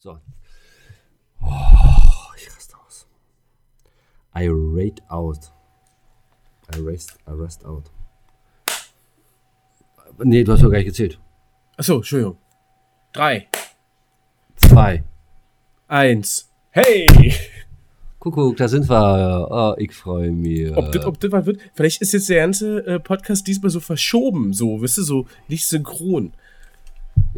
So. Oh, ich raste aus. I rate out. I rest, I rest out. Nee, du hast doch gar nicht gezählt. Achso, Entschuldigung. Drei, Zwei. eins. Hey! Kuckuck, da sind wir. Oh, ich freue mich. Ob das, ob das was wird? Vielleicht ist jetzt der ganze äh, Podcast diesmal so verschoben, so, weißt du, so nicht synchron.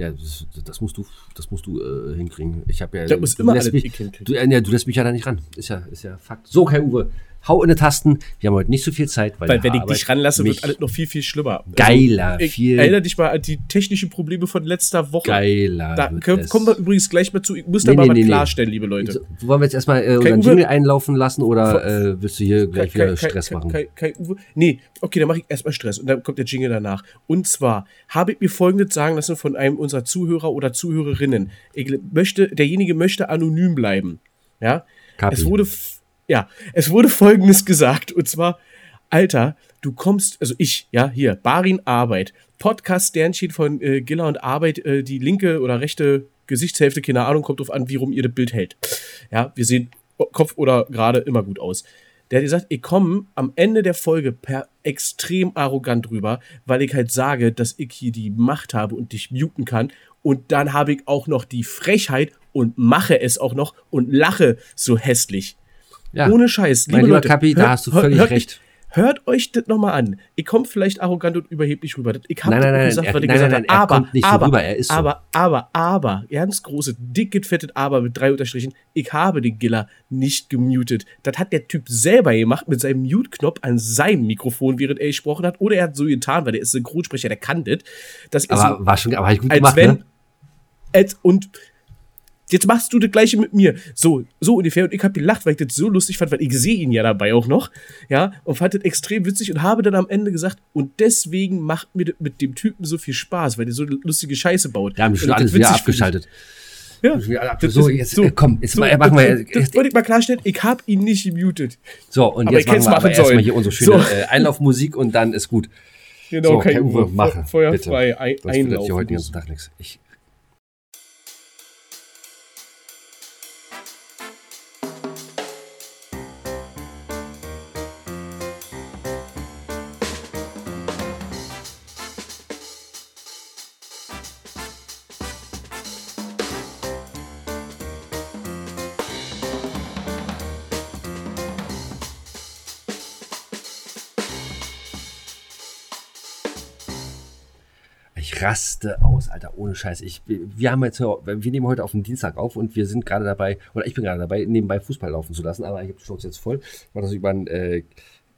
Ja, das, das musst du, das musst du äh, hinkriegen. Ich habe ja. Du immer lässt alles mich, ich hinkriegen. du, äh, ja, du lässt mich ja da nicht ran. Ist ja, ist ja Fakt. So, Kai Uwe, hau in die Tasten. Wir haben heute nicht so viel Zeit, weil, Weil wenn ich dich ranlasse, wird alles noch viel, viel schlimmer. Geiler, Also, viel- Erinnere dich mal an die technischen Probleme von letzter Woche. geiler. Da können, kommen wir übrigens gleich mal zu. Ich muss da Nee, mal nee, was nee, klarstellen, liebe Leute. So, wollen wir jetzt erstmal äh, unseren Jingle einlaufen lassen oder äh, willst du hier gleich wieder Stress Kai, machen? Kai, Kai, Uwe. Nee, okay, dann mache ich erstmal Stress und dann kommt der Jingle danach. Und zwar habe ich mir folgendes sagen lassen von einem unserer Zuhörer oder Zuhörerinnen. Ich möchte, derjenige möchte anonym bleiben. Ja. Kapi. Es wurde, ja, es wurde folgendes gesagt und zwar, Alter, du kommst, also ich, ja, hier, Barin Arbeit, Podcast-Sternchen von äh, Giller und Arbeit, äh, die linke oder rechte Gesichtshälfte, keine Ahnung, kommt drauf an, wie rum ihr das Bild hält. Ja, wir sehen Kopf oder gerade immer gut aus. Der hat gesagt, ich komme am Ende der Folge per extrem arrogant rüber, weil ich halt sage, dass ich hier die Macht habe und dich muten kann. Und dann habe ich auch noch die Frechheit und mache es auch noch und lache so hässlich. Ja. Ohne Scheiß. Mein lieber Leute, Kapi, da hört- hast du völlig hört recht. Hört euch das nochmal an. Ich komme vielleicht arrogant und überheblich rüber. Ich habe Nein, nein, gesagt, er- was ich nein, gesagt nein, habe. nein, er aber, kommt nicht so aber, rüber, er ist so. aber, aber, aber, ganz große, dick gefettet Aber mit drei Unterstrichen. Ich habe den Giller nicht gemutet. Das hat der Typ selber gemacht mit seinem Mute-Knopf an seinem Mikrofon, während er gesprochen hat. Oder er hat so getan, weil der ist Synchronsprecher, der kann das. Das ist Aber war schon, aber ich gut als gemacht, wenn, ne? als, und jetzt machst du das gleiche mit mir. So, so ungefähr. Und ich habe gelacht, weil ich das so lustig fand, weil ich sehe ihn ja dabei auch noch. Ja, und fand das extrem witzig und habe dann am Ende gesagt, und deswegen macht mir das mit dem Typen so viel Spaß, weil der so lustige Scheiße baut. Wir haben schon alles wieder abgeschaltet. Ja. Ja, so, jetzt, so, komm, jetzt so, mal, machen wir. das wollte ich mal klarstellen. Ich habe ihn nicht gemutet. so, und aber jetzt machen wir aber machen erstmal hier unsere schöne So. äh, Einlaufmusik und dann ist gut. Genau, so, kein Uwe, Uwe. mache. Feuerfrei bitte. ein, Sonst das hier einlaufen. heute den ganzen Tag nichts. Ich, raste aus, Alter, ohne Scheiß. Ich, wir haben jetzt, wir nehmen heute auf den Dienstag auf und wir sind gerade dabei, oder ich bin gerade dabei, nebenbei Fußball laufen zu lassen, aber ich habe die Chance jetzt voll. Ich mache das über äh,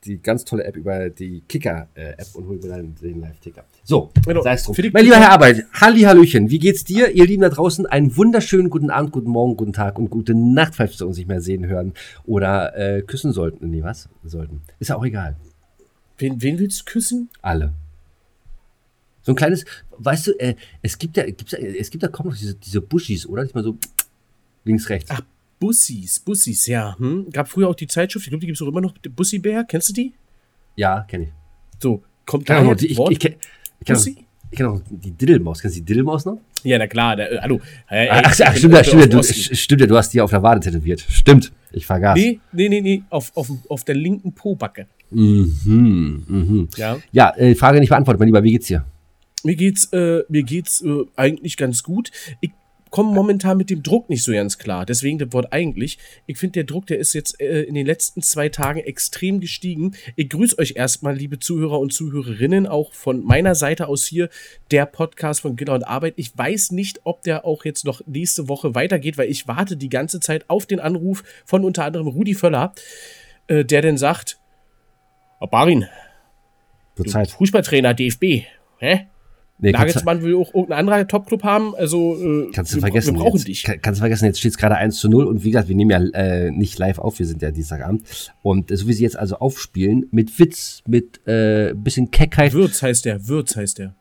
die ganz tolle App, über die Kicker-App und hole mir dann den Live-Ticker. So, Genau. sei es drum. Mein lieber Herr Arbeit, Halli, Hallöchen, wie geht's dir? Ihr Lieben da draußen, einen wunderschönen guten Abend, guten Morgen, guten Tag und gute Nacht, falls wir uns nicht mehr sehen, hören oder äh, küssen sollten. Nee, was? Sollten. Ist ja auch egal. Wen, wen willst du küssen? Alle. So ein kleines, weißt du, äh, es gibt ja, gibt's, ja- es gibt ja kaum noch diese, diese Buschis, oder? Nicht mal so links, rechts. Ach, Bussis, Bussis, ja. Hm? Gab früher auch die Zeitschrift, ich glaube, die gibt es auch immer noch, Bussi-Bär, kennst du die? Ja, kenne ich. So, kommt daher noch die, ich, ich, kenn- ich kenn ich kenn auch die Diddelmaus. Kennst du die Diddelmaus noch? Ja, na klar, der, äh, hallo. Äh, Ach, ach, bin stimmt, ja, stimmt, ja, du, stimmt, ja, du hast die auf der Wade tätowiert. Stimmt, ich vergaß. Nee, nee, nee, nee, auf, auf, auf der linken Pobacke. Mhm, mhm. Ja. Ja, äh, Frage nicht beantwortet, mein Lieber, wie geht's dir? Mir geht's, äh, mir geht's äh, eigentlich ganz gut. Ich komme momentan mit dem Druck nicht so ganz klar. Deswegen das Wort eigentlich. Ich finde, der Druck, der ist jetzt äh, in den letzten zwei Tagen extrem gestiegen. Ich grüße euch erstmal, liebe Zuhörer und Zuhörerinnen, auch von meiner Seite aus hier, der Podcast von Giller und Arbeit. Ich weiß nicht, ob der auch jetzt noch nächste Woche weitergeht, weil ich warte die ganze Zeit auf den Anruf von unter anderem Rudi Völler, äh, der denn sagt, "Ah, Barin, Zeit. Fußballtrainer DFB, hä? Nee, Nagelsmann will auch irgendein anderer Topclub haben, also äh, kannst du wir, vergessen. wir brauchen jetzt, dich. Kann, kannst du vergessen, jetzt steht es gerade 1 zu 0 und wie gesagt, wir nehmen ja äh, nicht live auf, wir sind ja Dienstagabend. Und äh, so wie sie jetzt also aufspielen, mit Witz, mit äh, bisschen Keckheit, Würz heißt der, Würz heißt der.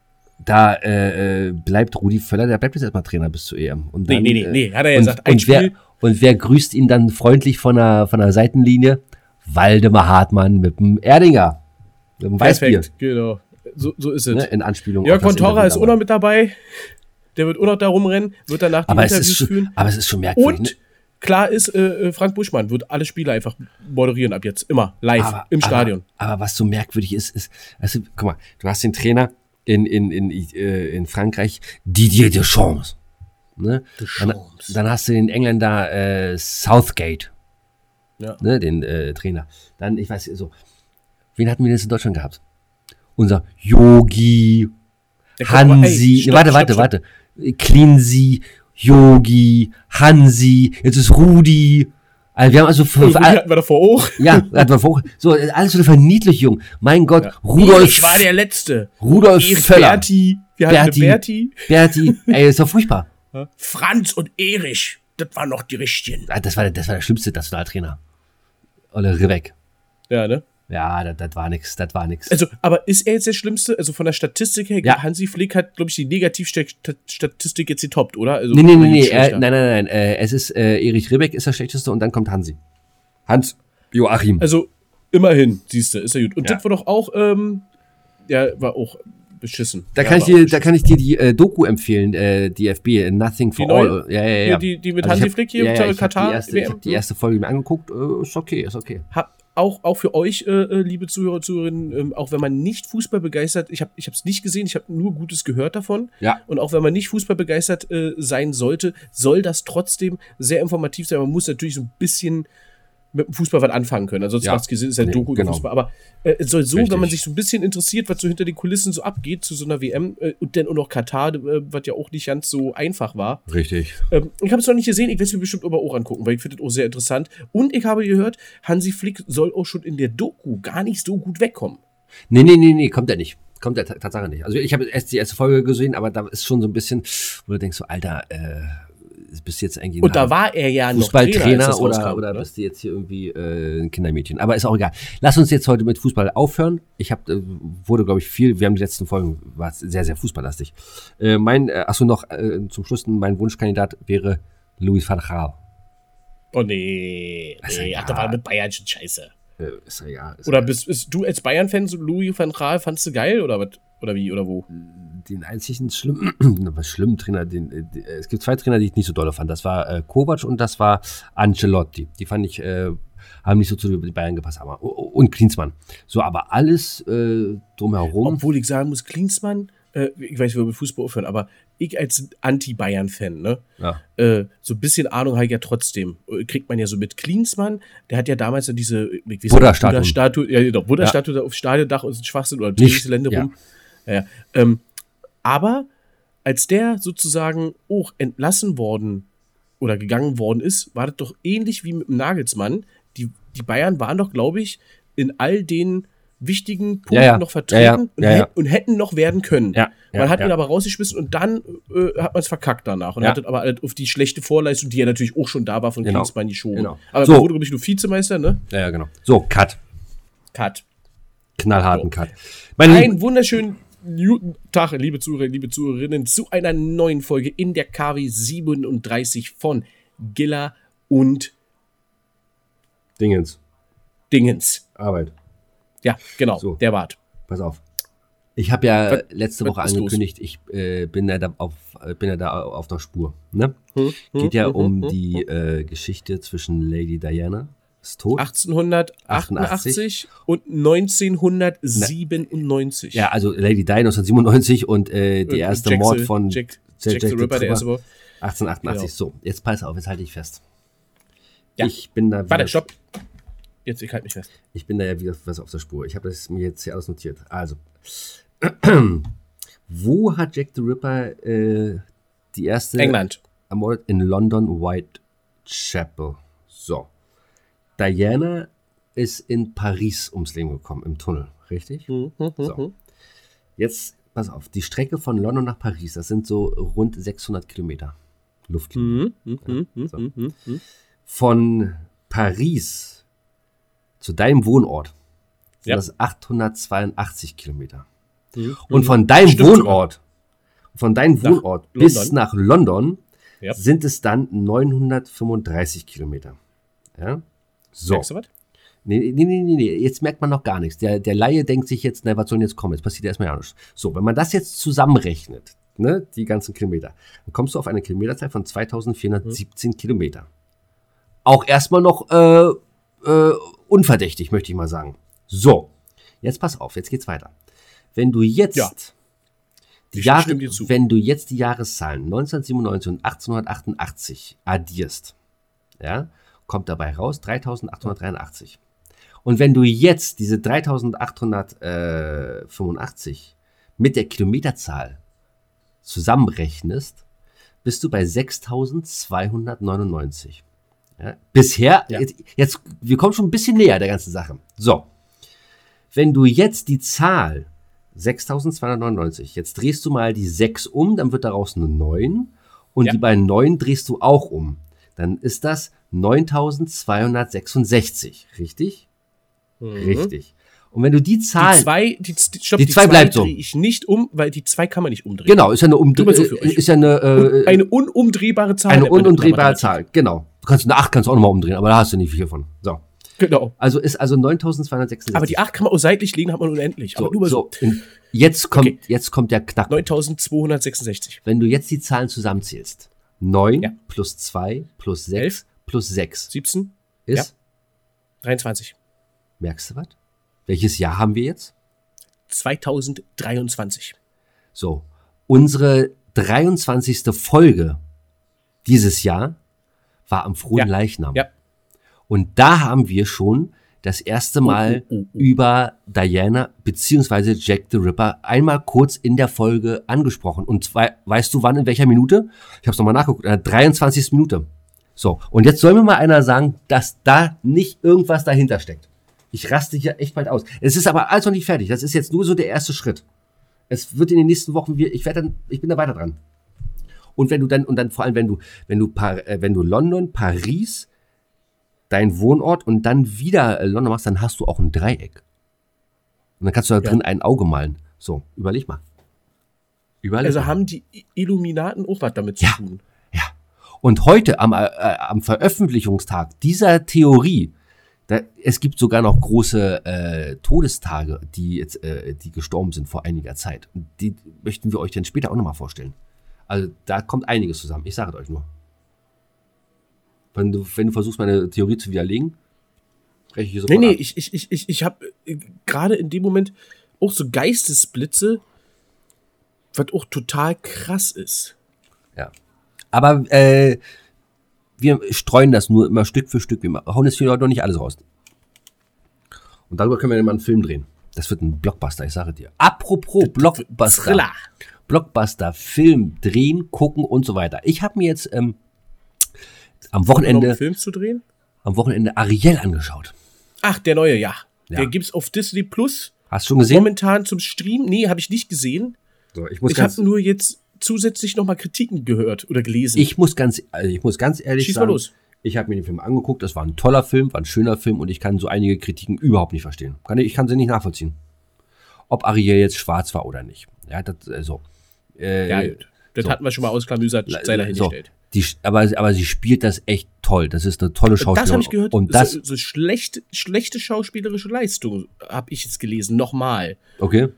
da äh, äh, bleibt Rudi Völler, der bleibt jetzt erstmal Trainer bis zur EM. Und Nee, dann, nee, nee, äh, nee, hat er ja und, gesagt, ein und, wer, Spiel. und wer grüßt ihn dann freundlich von der, von der Seitenlinie? Waldemar Hartmann mit dem Erdinger. Mit dem Weißbier. Perfekt, genau. So, so ist es. Ne, in Anspielung Jörg Kontora Interview ist auch noch mit dabei. Der wird auch noch da rumrennen, wird danach die Aber Interviews schon, führen. aber es ist schon merkwürdig. Und ne? klar ist, äh, äh, Frank Buschmann wird alle Spiele einfach moderieren ab jetzt. Immer live aber, im Stadion. Aber, aber was so merkwürdig ist, ist, also, guck mal, du hast den Trainer in, in, in, äh, in Frankreich, Didier Deschamps. Ne? Dann, Deschamps. dann hast du den Engländer äh, Southgate, Ja. ne, den äh, Trainer. Dann, ich weiß, so, wen hatten wir denn jetzt in Deutschland gehabt? Unser Yogi, ey, Hansi, stopp, warte, stopp, warte, stopp. warte. Cleansy, Yogi, Hansi, jetzt ist Rudi. Also wir haben also für, für Rudi hatten wir davor auch. ja, hat man vor, so alles so eine Verniedlichung. Mein Gott, Rudolf, Ich war der Letzte. Rudolf Erich Völler, Berti. Wir hatten Berti. Berti. Berti, ey, ist doch furchtbar. Ja. Franz und Erich. Das waren noch die richtigen. Ah, Das war, der- das war der schlimmste Nationaltrainer. Olle Rivek. Ja, ne? Ja, das, das war nix, das war nix. Also, aber ist er jetzt der Schlimmste? Also von der Statistik her, Ja. Hansi Flick hat, glaube ich, die Negativstatistik jetzt getoppt, oder? Also, nee, nee, nee, nee, äh, nein, nein, nein, äh, es ist, äh, Erich Ribbeck ist der schlechteste und dann kommt Hansi. Hans Joachim. Also, immerhin, siehst du, ist er gut. Und Ja. das war doch auch, ähm, ja, war auch beschissen. da ja, kann ich dir, auch da beschissen. kann ich dir die äh, Doku empfehlen, äh, die FB, äh, Nothing for Die neue? All. Ja, ja, ja. Ja, die- die mit Also ich Hansi hab- Flick hier, ja, ja, ich hab Katar, Die erste, ich habe die erste Folge mir angeguckt, äh, ist okay, ist okay. Hab auch, auch für euch, äh, äh, liebe Zuhörer, Zuhörerinnen, ähm, auch wenn man nicht Fußball begeistert, ich habe es nicht gesehen, ich habe nur Gutes gehört davon. Ja. Und auch wenn man nicht Fußball begeistert äh, sein sollte, soll das trotzdem sehr informativ sein. Man muss natürlich so ein bisschen mit dem Fußball was anfangen können. Ansonsten Ja. macht es gesehen, ist ja ein Nee, Doku über genau. Fußball. Aber äh, es soll so, Richtig. wenn man sich so ein bisschen interessiert, was so hinter den Kulissen so abgeht zu so einer WM äh, und dann auch noch Katar, äh, was ja auch nicht ganz so einfach war. Richtig. Ähm, ich habe es noch nicht gesehen, ich werde es mir bestimmt aber auch angucken, weil ich finde es auch sehr interessant. Und ich habe gehört, Hansi Flick soll auch schon in der Doku gar nicht so gut wegkommen. Nee, nee, nee, nee, kommt er nicht. Kommt er ta- Tatsache nicht. Also ich habe erst die erste Folge gesehen, aber da ist schon so ein bisschen, wo du denkst so, Alter, äh, bist du jetzt eigentlich Und da war er ja noch Fußballtrainer als das oder, rauskam, oder ne? bist du jetzt hier irgendwie äh, ein Kindermädchen? Aber ist auch egal. Lass uns jetzt heute mit Fußball aufhören. Ich habe, äh, wurde glaube ich viel, wir haben die letzten Folgen, war sehr, sehr fußballlastig. Äh, mein, äh, achso noch äh, zum Schluss, mein Wunschkandidat wäre Louis van Gaal. Oh nee, nee ach, da war mit Bayern schon scheiße. Äh, ist ja. Ist Oder bist, bist du als Bayern-Fan so Louis van Gaal, fandst du geil oder was? Oder wie, oder wo? den einzigen schlimmen, was schlimmen Trainer, den, äh, die- es gibt zwei Trainer, die ich nicht so dolle fand. Das war äh, Kovac und das war Ancelotti. Die fand ich, äh, haben nicht so zu den Bayern gepasst, aber und Klinsmann. So, aber alles äh, drumherum. Obwohl ich sagen muss, Klinsmann, äh, ich weiß, wir mit Fußball aufhören, aber ich als Anti-Bayern-Fan, ne? ja. äh, so ein bisschen Ahnung habe ich ja trotzdem. Äh, Kriegt man ja so mit Klinsmann, der hat ja damals ja diese Buddha-Statuen. Buddha-Statue, ja, genau, Buddha-Statue da auf Stadiondach und ein Schwachsinn oder Nicht, Trainingsgelände ja. Ja, ja. Ähm, aber als der sozusagen auch entlassen worden oder gegangen worden ist, war das doch ähnlich wie mit dem Nagelsmann. Die, die Bayern waren doch, glaube ich, in all den wichtigen Punkten Ja, ja. noch vertreten Ja. Und, hätt- und hätten noch werden können. Man hat ihn aber rausgeschmissen und dann äh, hat man es verkackt danach und hat das aber halt auf die schlechte Vorleistung, die ja natürlich auch schon da war, von Genau. Klinsmann geschoben. Genau. Aber So. wurde, glaube ich, nur Vizemeister, ne? ja, ja, genau. So, Cut. Cut. Knallharten Cut. Meine Lieben, Einen wunderschönen guten Tag, liebe Zuhörer, liebe Zuhörerinnen, zu einer neuen Folge in der KW 37 von Giller und Dingens. Dingens. Arbeit. Ja, genau, So. der Bart. Pass auf. Ich habe ja Was- letzte Woche ist los? angekündigt, ich äh, bin, ja da auf, äh, bin ja da auf der Spur. Ne? Hm, Geht ja hm, um hm, die äh, Geschichte zwischen Lady Diana, ist tot. 1888 und 1997. Ja, also Lady Di 1997 und äh, die Und erste Jack Mord von Jack, Jack- Jack, the the Ripper, der erste. Mord. 1888. Genau. So, jetzt pass auf, jetzt halte ich fest. Ja. Ich bin da Warte, stopp. Jetzt, ich halte mich fest. Ich bin da ja wieder was auf der Spur. Ich habe das mir jetzt hier alles notiert. Also, wo hat Jack the Ripper äh, die erste England. ermordet? In London, Whitechapel. So. Diana ist in Paris ums Leben gekommen, im Tunnel, richtig? Hm, hm, hm, So. Jetzt, pass auf, die Strecke von London nach Paris, das sind so rund 600 Kilometer Luftlinie. Hm, hm, hm, hm, so. Von Paris zu deinem Wohnort sind Ja. das 882 Kilometer. Und von deinem Stimmt Wohnort, von deinem Nach Wohnort bis London. nach London Ja. sind es dann 935 Kilometer. Ja? So. Merkst du was? Nee, nee, nee, nee, nee, jetzt merkt man noch gar nichts. Der, der Laie denkt sich jetzt, na, was soll denn jetzt kommen? Jetzt passiert erstmal ja nichts. So, wenn man das jetzt zusammenrechnet, ne, die ganzen Kilometer. Dann kommst du auf eine Kilometerzahl von 2417 mhm. Kilometer. Auch erstmal noch äh, äh, unverdächtig, möchte ich mal sagen. So, jetzt pass auf, jetzt geht's weiter. Wenn du jetzt ja. die Jahre, wenn du jetzt die Jahreszahlen 1997 und 1888 addierst, ja, kommt dabei raus 3883. Und wenn du jetzt diese 3885 mit der Kilometerzahl zusammenrechnest, bist du bei 6299. Ja, bisher, ja. Jetzt, jetzt, wir kommen schon ein bisschen näher der ganzen Sache. So, wenn du jetzt die Zahl 6299, jetzt drehst du mal die 6 um, dann wird daraus eine 9 und ja. die beiden 9 drehst du auch um. Dann ist das 9266, richtig? Mhm. Richtig. Und wenn du die Zahl. Die zwei, die, stopp, die, die zwei, zwei bleibt so. ich nicht um, weil die zwei kann man nicht umdrehen. Genau, ist ja eine, Umdre so ist ja eine, äh, eine unumdrehbare Zahl. Eine unumdrehbare Zahl, genau. Du kannst eine 8 kannst du auch nochmal umdrehen, aber da hast du nicht viel von. So. Genau. Also ist also 9266. Aber die 8 kann man auch seitlich legen, hat man unendlich. So, so. so. Jetzt kommt, okay. jetzt kommt der Knack. 9266. Wenn du jetzt die Zahlen zusammenzählst. 9 ja. plus 2 plus 6 11, plus 6. 17. Ist? Ja. 23. Merkst du was? Welches Jahr haben wir jetzt? 2023. So, unsere 23. Folge dieses Jahr war am frohen ja. Leichnam. Ja. Und da haben wir schon das erste Mal oh, oh, oh, oh. über Diana beziehungsweise Jack the Ripper einmal kurz in der Folge angesprochen. Und zwar, weißt du wann, in welcher Minute? Ich habe es nochmal nachgeguckt, in der 23. Minute. So, und jetzt soll mir mal einer sagen, dass da nicht irgendwas dahinter steckt. Ich raste hier echt bald aus. Es ist aber alles noch nicht fertig. Das ist jetzt nur so der erste Schritt. Es wird in den nächsten Wochen, ich werde dann, ich bin da weiter dran. Und wenn du dann, und dann vor allem, wenn du, wenn du, äh, wenn du London, Paris, dein Wohnort und dann wieder äh, London machst, dann hast du auch ein Dreieck. Und dann kannst du da drin ein Auge malen. So, überleg mal. Überleg also mal. haben die Illuminaten auch was damit zu ja, tun. Ja. Und heute am, äh, am Veröffentlichungstag dieser Theorie da, es gibt sogar noch große äh, Todestage, die jetzt, äh, die gestorben sind vor einiger Zeit. Und die möchten wir euch dann später auch nochmal vorstellen. Also da kommt einiges zusammen. Ich sage es euch nur. Wenn du, wenn du versuchst, meine Theorie zu widerlegen, spreche ich hier sofort Nee, nee, ab. ich, ich, ich, ich, ich habe äh, gerade in dem Moment auch so Geistesblitze, was auch total krass ist. Ja. Aber äh, wir streuen das nur immer Stück für Stück. Wir hauen jetzt hier noch nicht alles raus. Und darüber können wir mal einen Film drehen. Das wird ein Blockbuster, ich sage dir. Apropos Blockbuster. Thriller. Blockbuster, Film, drehen, gucken und so weiter. Ich habe mir jetzt ähm, am Wochenende. Einen Film zu drehen? Am Wochenende Ariel angeschaut. Ach, der neue, ja. ja. Der gibt's auf Disney Plus. Hast du schon gesehen? Momentan zum Stream. Nee, habe ich nicht gesehen. So, ich muss ich habe nur jetzt zusätzlich nochmal Kritiken gehört oder gelesen? Ich muss ganz, also ich muss ganz ehrlich Schieß sagen, mal los. ich habe mir den Film angeguckt, das war ein toller Film, war ein schöner Film und ich kann so einige Kritiken überhaupt nicht verstehen. Kann ich, ich kann sie nicht nachvollziehen. Ob Ariel jetzt schwarz war oder nicht. Ja, das, also, äh, ja, gut. Das so. hatten wir schon mal ausklamüsert, sei dahingestellt. So. Die, aber, aber sie spielt das echt toll. Das ist eine tolle Schauspielerin. Das habe ich gehört. Und das, so, so schlecht, schlechte schauspielerische Leistung habe ich jetzt gelesen. Nochmal. Okay.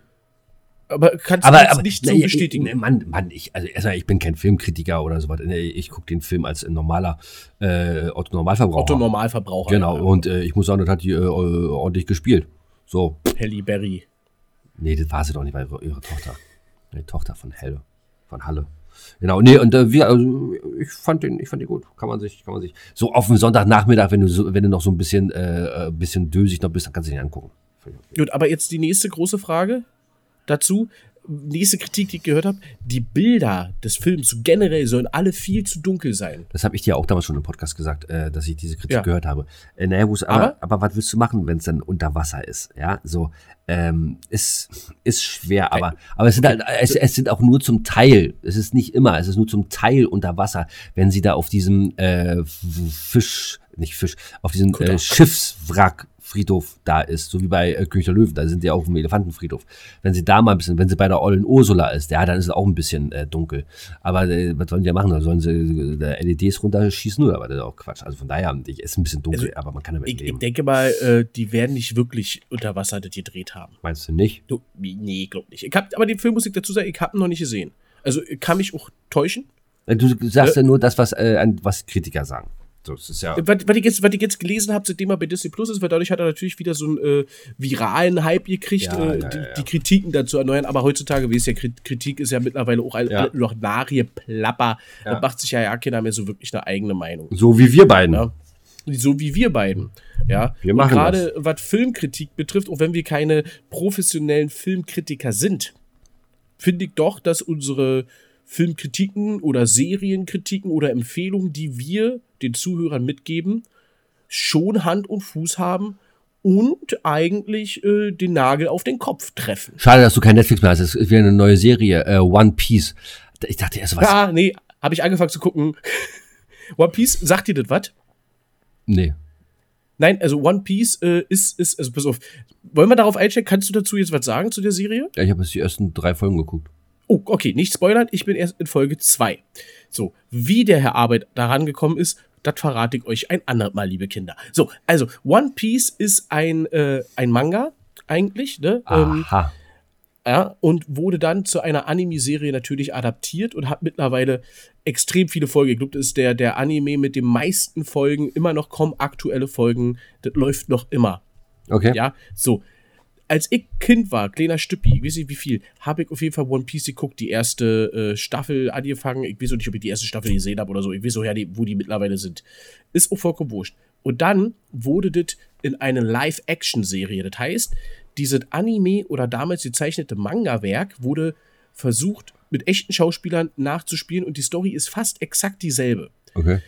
Aber kannst aber, du aber, nicht so bestätigen? Nee, Mann, Mann, ich, also erstmal, ich bin kein Filmkritiker oder sowas. Ich gucke den Film als normaler äh, Otto Normalverbraucher. Otto Normalverbraucher. Genau, ja. und äh, ich muss sagen, das hat die äh, ordentlich gespielt. So. Halle Berry. Nee, das war sie doch nicht, weil ihre, ihre Tochter. Die Tochter von Helle. Von Halle. Genau, nee, und äh, wir, also, ich fand den, ich fand den gut. Kann man sich, kann man sich. So auf dem Sonntagnachmittag, wenn du so, wenn du noch so ein bisschen, äh, bisschen dösig noch bist, dann kannst du den angucken. Gut, aber jetzt die nächste große Frage dazu. Nächste Kritik, die ich gehört habe, die Bilder des Films generell sollen alle viel zu dunkel sein. Das habe ich dir auch damals schon im Podcast gesagt, äh, dass ich diese Kritik ja. gehört habe. Äh, naja, aber, aber, aber, was willst du machen, wenn es dann unter Wasser ist? Ja, so ähm, ist ist schwer, aber aber es sind halt, es, es sind auch nur zum Teil. Es ist nicht immer, es ist nur zum Teil unter Wasser, wenn sie da auf diesem äh, Fisch, nicht Fisch, auf diesem äh, Schiffswrack Friedhof da ist, so wie bei äh, Löwen, da sind die auch auf dem Elefantenfriedhof. Wenn sie da mal ein bisschen, wenn sie bei der Ollen Ursula ist, ja, dann ist es auch ein bisschen äh, dunkel. Aber äh, was sollen die ja machen? Da sollen sie äh, LEDs runterschießen nur, aber das ist auch Quatsch. Also von daher es ist ein bisschen dunkel, also, aber man kann damit ich, leben. Ich denke mal, äh, die werden nicht wirklich unter Wasser das gedreht haben. Meinst du nicht? Du, nee, glaub nicht. Ich hab, aber die Filmmusik dazu sagen, ich habe noch nicht gesehen. Also kann mich auch täuschen. Du sagst ja, ja nur das, was, äh, was Kritiker sagen. Das ist ja was, was, ich jetzt, was ich jetzt gelesen habe, seitdem er bei Disney Plus ist, weil dadurch hat er natürlich wieder so einen äh, viralen Hype gekriegt, ja, äh, ja, die, ja. die, Kritiken dazu erneuern. Aber heutzutage, wie es ja, Kritik ist ja mittlerweile auch ein, ja. noch Narie-Plapper. Da macht sich ja ja keiner mehr so wirklich eine eigene Meinung. So wie wir beiden. So wie wir beiden. Ja. Wir machen gerade was Filmkritik betrifft, auch wenn wir keine professionellen Filmkritiker sind, finde ich doch, dass unsere Filmkritiken oder Serienkritiken oder Empfehlungen, die wir den Zuhörern mitgeben, schon Hand und Fuß haben und eigentlich äh, den Nagel auf den Kopf treffen. Schade, dass du kein Netflix mehr hast. Es ist wieder eine neue Serie, äh, One Piece. Ich dachte erst was. Ah, nee, habe ich angefangen zu gucken. One Piece, sagt dir das was? Nee. Nein, also One Piece äh, ist, ist, also pass auf, wollen wir darauf einsteigen? Kannst du dazu jetzt was sagen zu der Serie? Ja, ich habe jetzt die ersten drei Folgen geguckt. Oh, okay, nicht spoilern, ich bin erst in Folge 2. So, wie der Herr Arbeit daran gekommen ist, das verrate ich euch ein andermal, liebe Kinder. So, also One Piece ist ein, äh, ein Manga eigentlich, ne? Ähm, Aha. Ähm, ja, und wurde dann zu einer Anime-Serie natürlich adaptiert und hat mittlerweile extrem viele Folgen. Ich glaube, das ist der, der Anime mit den meisten Folgen, immer noch kaum aktuelle Folgen. Das läuft noch immer. Okay. Ja, so als ich Kind war, kleiner Stüppi, ich weiß nicht wie viel, habe ich auf jeden Fall One Piece geguckt, die erste äh, Staffel angefangen. Ich weiß auch nicht, ob ich die erste Staffel gesehen habe oder so. Ich weiß woher die, wo die mittlerweile sind. Ist auch vollkommen wurscht. Und dann wurde das in eine Live-Action-Serie. Das heißt, dieses Anime oder damals gezeichnete Manga-Werk wurde versucht, mit echten Schauspielern nachzuspielen und die Story ist fast exakt dieselbe. Okay.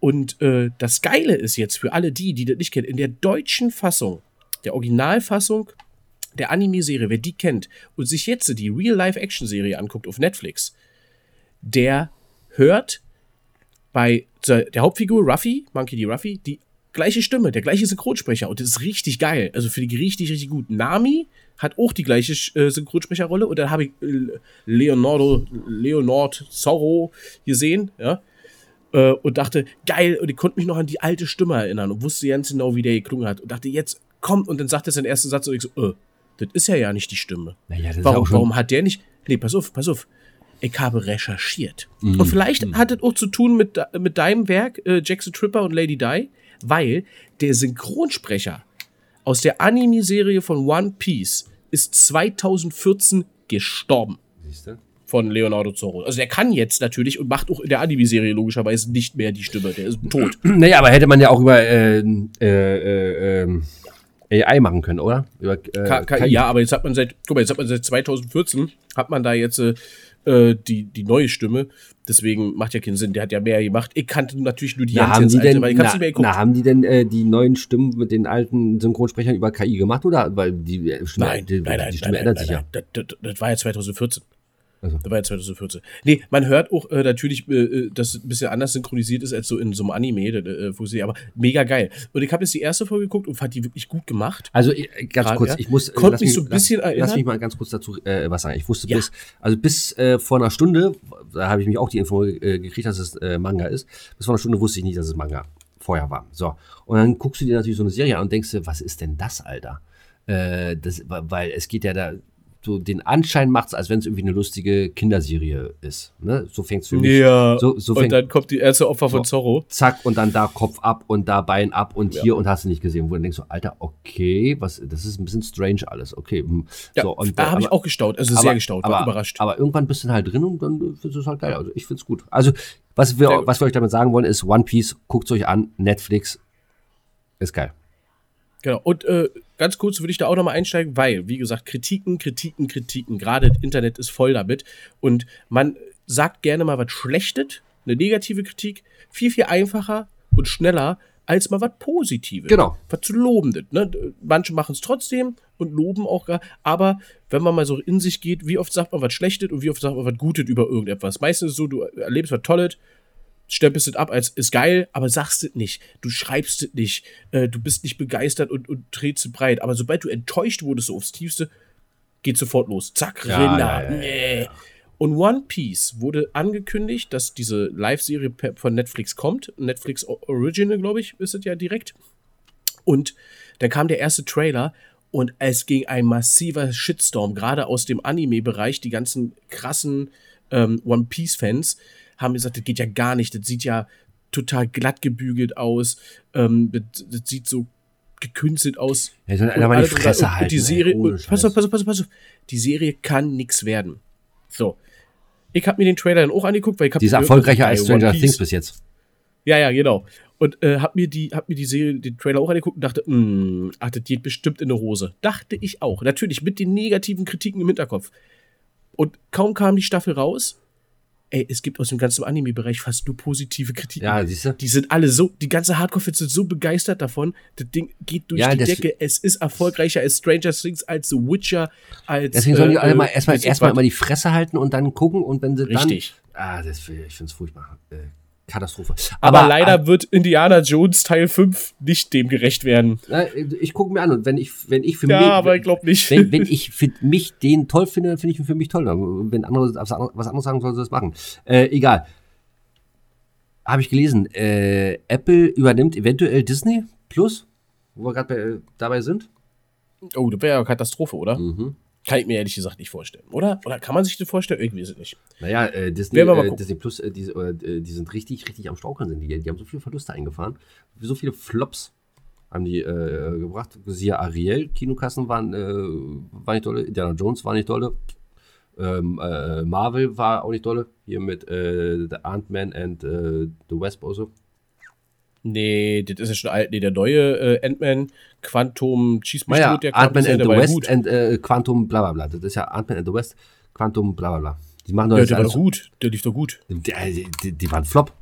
Und äh, das Geile ist jetzt für alle die, die das nicht kennen, in der deutschen Fassung, der Originalfassung, der Anime-Serie, wer die kennt und sich jetzt die Real-Life-Action-Serie anguckt auf Netflix, der hört bei der Hauptfigur Ruffy, Monkey D. Ruffy, die gleiche Stimme, der gleiche Synchronsprecher und das ist richtig geil. Also für die richtig, richtig gut. Nami hat auch die gleiche äh, Synchronsprecherrolle und dann habe ich äh, Leonardo, Leonard Zorro gesehen, ja, äh, und dachte, geil, und ich konnte mich noch an die alte Stimme erinnern und wusste ganz genau, wie der geklungen hat und dachte, jetzt kommt, und dann sagt er seinen ersten Satz und ich so, äh, das ist ja ja nicht die Stimme. Naja, warum, warum hat der nicht. Nee, pass auf, pass auf. Ich habe recherchiert. Mhm. Und vielleicht mhm. hat das auch zu tun mit, mit deinem Werk, äh, Jackson Tripper und Lady Di, weil der Synchronsprecher aus der Anime-Serie von One Piece ist 2014 gestorben. Siehst du? Von Leonardo Zorro. Also der kann jetzt natürlich und macht auch in der Anime-Serie logischerweise nicht mehr die Stimme. Der ist tot. Naja, aber hätte man ja auch über äh, äh, äh, ähm, AI machen können, oder? Über, äh, KI, ja, aber jetzt hat man seit, guck mal, jetzt hat man seit 2014 hat man da jetzt äh, äh, die, die neue Stimme. Deswegen macht ja keinen Sinn. Der hat ja mehr gemacht. Ich kannte natürlich nur die na, haben die alte, denn, weil ich na, nicht mehr geguckt. Na, haben die denn äh, die neuen Stimmen mit den alten Synchronsprechern über KI gemacht oder? Weil die äh, Stimme, nein, die, nein, nein, die Stimme nein, ändert sich ja. Das, das, das war ja 2014. Also. Das war ja 2014. Nee, man hört auch äh, natürlich, äh, äh dass es ein bisschen anders synchronisiert ist als so in so einem Anime, äh, wo sie, aber mega geil. Und ich habe jetzt die erste Folge geguckt und fand die wirklich gut gemacht. Also äh, ganz Grad, kurz, ja. ich muss Konnte mich so ein bisschen lass, erinnern. Lass mich mal ganz kurz dazu äh, was sagen. Ich wusste ja. bis, also bis äh, vor einer Stunde, da habe ich mich auch die Info äh, gekriegt, dass es äh, Manga ist. Bis vor einer Stunde wusste ich nicht, dass es Manga vorher war. So. Und dann guckst du dir natürlich so eine Serie an und denkst dir, was ist denn das, Alter? Äh, das, weil es geht ja da, so den Anschein macht, als wenn es irgendwie eine lustige Kinderserie ist. Ne? So fängt es für mich. Ja. So, so und dann kommt die erste Opfer so, von Zorro. Zack, und dann da Kopf ab und da Bein ab und ja. hier und hast du nicht gesehen. Wo du denkst so, Alter, okay, was, das ist ein bisschen strange alles. Okay. Hm. Ja, so, und, da habe ich auch gestaut, also aber, sehr gestaut, war aber, überrascht. Aber irgendwann bist du halt drin und dann findest du es halt geil. Also ich finde es gut. Also, was wir, was wir euch damit sagen wollen, ist One Piece, guckt es euch an, Netflix, ist geil. Genau. Und äh, ganz kurz würde ich da auch nochmal einsteigen, weil, wie gesagt, Kritiken, Kritiken, Kritiken, gerade Internet ist voll damit. Und man sagt gerne mal was Schlechtes, eine negative Kritik, viel, viel einfacher und schneller als mal was Positives. Genau. Was zu Lobendes. Ne? Manche machen es trotzdem und loben auch gar. Aber wenn man mal so in sich geht, wie oft sagt man was Schlechtes und wie oft sagt man was Gutes über irgendetwas? Meistens ist es so, du erlebst was Tolles stempelst es ab als ist geil, aber sagst es nicht. Du schreibst es nicht. Äh, du bist nicht begeistert und, und drehst breit. Aber sobald du enttäuscht wurdest, so aufs Tiefste, geht sofort los. Zack, ja, Rinder. Ja, ja, nee. Und One Piece wurde angekündigt, dass diese Live-Serie von Netflix kommt. Netflix Original, glaube ich, ist es ja direkt. Und dann kam der erste Trailer und es ging ein massiver Shitstorm, gerade aus dem Anime-Bereich. Die ganzen krassen ähm, One Piece-Fans haben gesagt, das geht ja gar nicht. Das sieht ja total glatt gebügelt aus. Ähm, das, das sieht so gekünstelt aus. Ja, soll einer mal die Und Fresse und halten. Die Serie, ey, und, pass auf, pass auf, pass auf, pass auf. Die Serie kann nix werden. So. Ich habe mir den Trailer dann auch angeguckt, weil ich habe Die ist erfolgreicher als Stranger Things bis jetzt. Ja, ja, genau. Und äh, hab mir die, hab mir die Serie, den Trailer auch angeguckt und dachte, mh, ach, das geht bestimmt in eine Hose. Dachte ich auch. Natürlich mit den negativen Kritiken im Hinterkopf. Und kaum kam die Staffel raus, ey, es gibt aus dem ganzen Anime-Bereich fast nur positive Kritiken. Ja, siehst du? Die sind alle so, die ganze Hardcore-Fans sind so begeistert davon. Das Ding geht durch Ja, die Decke. Es ist erfolgreicher als Stranger Things, als The Witcher, als. Deswegen sollen die äh, alle mal äh, erstmal ich erstmal was. immer die Fresse halten und dann gucken und wenn sie dann. Richtig. Ah, das, ich finde es furchtbar. Äh, Katastrophe. Aber, leider wird Indiana Jones Teil 5 nicht dem gerecht werden. äh, ich gucke mir an und wenn ich, wenn ich für Ja, mich. aber ich glaube nicht. Wenn, wenn ich für mich den toll finde, dann finde ich ihn für mich toll. Wenn andere was anderes sagen, sollen sie das machen. Äh, egal. Habe ich gelesen. Äh, Apple übernimmt eventuell Disney Plus, wo wir gerade dabei sind. Oh, das wäre ja eine Katastrophe, oder? Mhm. Kann ich mir ehrlich gesagt nicht vorstellen. Oder? Oder kann man sich das vorstellen? Irgendwie ist es nicht. Naja, äh, Disney, äh. Disney Plus, äh, die, äh, die sind richtig, richtig am Straucheln. Sind die. die haben so viele Verluste eingefahren. So viele Flops haben die äh, gebracht. Siehe Ariel, Kinokassen waren, äh, war nicht dolle. Indiana Jones war nicht dolle. Ähm, äh, Marvel war auch nicht dolle. Hier mit The Ant-Man and The Wasp also. Nee, das ist ja schon alt. Nee, der neue äh, Ant-Man, Quantum, Schieß mich Naja, tot, der Ant-Man and the West and äh, Quantum bla bla bla. Das ist ja Ant-Man and the West, Quantum bla bla bla. Die machen doch Ja, der war doch gut. Der lief doch gut. Die, die, die waren Flop.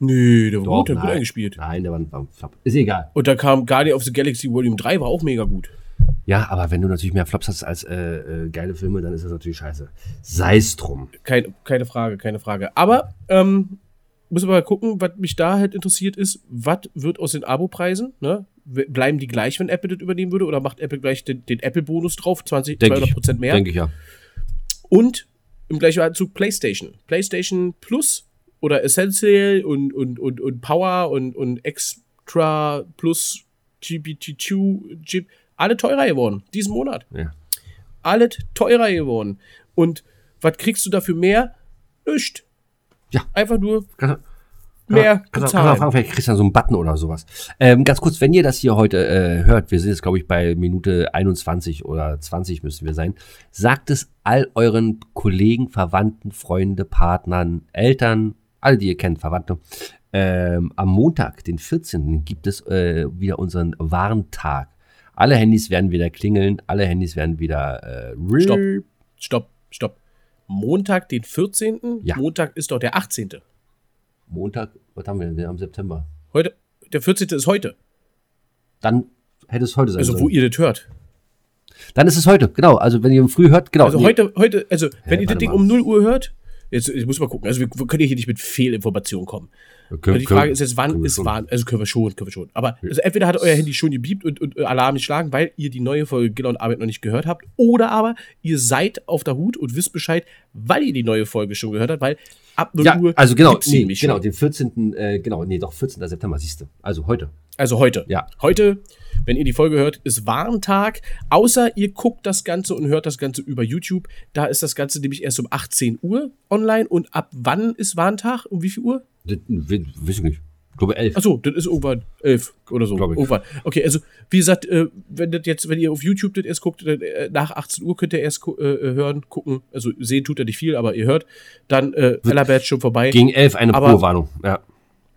Nee, der war Doch, gut, der hat gut eingespielt. Nein, der war, war Flop. Ist egal. Und da kam Guardian of the Galaxy Volume 3, war auch mega gut. Ja, aber wenn du natürlich mehr Flops hast als äh, äh, geile Filme, dann ist das natürlich scheiße. Sei es drum. Keine, keine Frage, keine Frage. Aber, ähm, muss aber mal gucken, was mich da halt interessiert ist, was wird aus den Abo-Preisen? Ne? Bleiben die gleich, wenn Apple das übernehmen würde? Oder macht Apple gleich den, den Apple-Bonus drauf? 20, Denk 200 ich. Prozent mehr? Denke ich ja. Und im gleichen Anzug PlayStation. PlayStation Plus oder Essential und, und, und, und Power und, und Extra Plus GPT2 Chip. Alle teurer geworden, diesen Monat. ja. Alles teurer geworden. Und was kriegst du dafür mehr? Nicht. Ja. Einfach nur Kannst, mehr kannst, bezahlen. du fragen, vielleicht kriegst du dann so einen Button oder sowas. Ähm, ganz kurz, wenn ihr das hier heute äh, hört, wir sind jetzt, glaube ich, bei Minute 21 oder 20 müssen wir sein, sagt es all euren Kollegen, Verwandten, Freunde, Partnern, Eltern, alle, die ihr kennt, Verwandte. Ähm, am Montag, den 14. gibt es äh, wieder unseren Warntag. Alle Handys werden wieder klingeln, alle Handys werden wieder äh, Stopp. Stopp, stopp. Montag, den 14. Ja. Montag ist doch der 18. Montag, was haben wir denn? Wir haben September. Heute, der 14. ist heute. Dann hätte es heute sein Also, sollen. wo ihr das hört. Dann ist es heute, genau. Also wenn ihr früh hört, genau. Also nee. heute, heute, also wenn ihr das Ding mal. um 0 Uhr hört, jetzt ich muss mal gucken, also wir, wir können hier nicht mit Fehlinformationen kommen. Können- Aber die Frage können- ist jetzt, wann ist wann? Also können wir schon, können wir schon. Aber also entweder hat euer Handy schon gebiebt und, und äh, Alarm geschlagen, weil ihr die neue Folge Giller und Arbeit noch nicht gehört habt, oder aber ihr seid auf der Hut und wisst Bescheid, weil ihr die neue Folge schon gehört habt, weil ab 0 Ja, Uhr also genau, nee, genau, schon. den 14. Äh, genau, nee, doch 14. September, siehst du. Also heute. Also heute. Ja. Heute, wenn ihr die Folge hört, ist Warntag. Außer ihr guckt das Ganze und hört das Ganze über YouTube. Da ist das Ganze nämlich erst um 18 Uhr online. Und ab wann ist Warntag? Um wie viel Uhr? Das, we- weiß ich nicht. Ich glaube 11. Achso, das ist irgendwann 11 oder so. Glaub ich. Irgendwann. Okay, also wie gesagt, äh, wenn das jetzt, wenn ihr auf YouTube das erst guckt, äh, nach 18 Uhr könnt ihr erst äh, hören, gucken. Also sehen tut er nicht viel, aber ihr hört. Dann äh, Ellabert schon vorbei. Gegen 11 eine Pro-Warnung. Ja.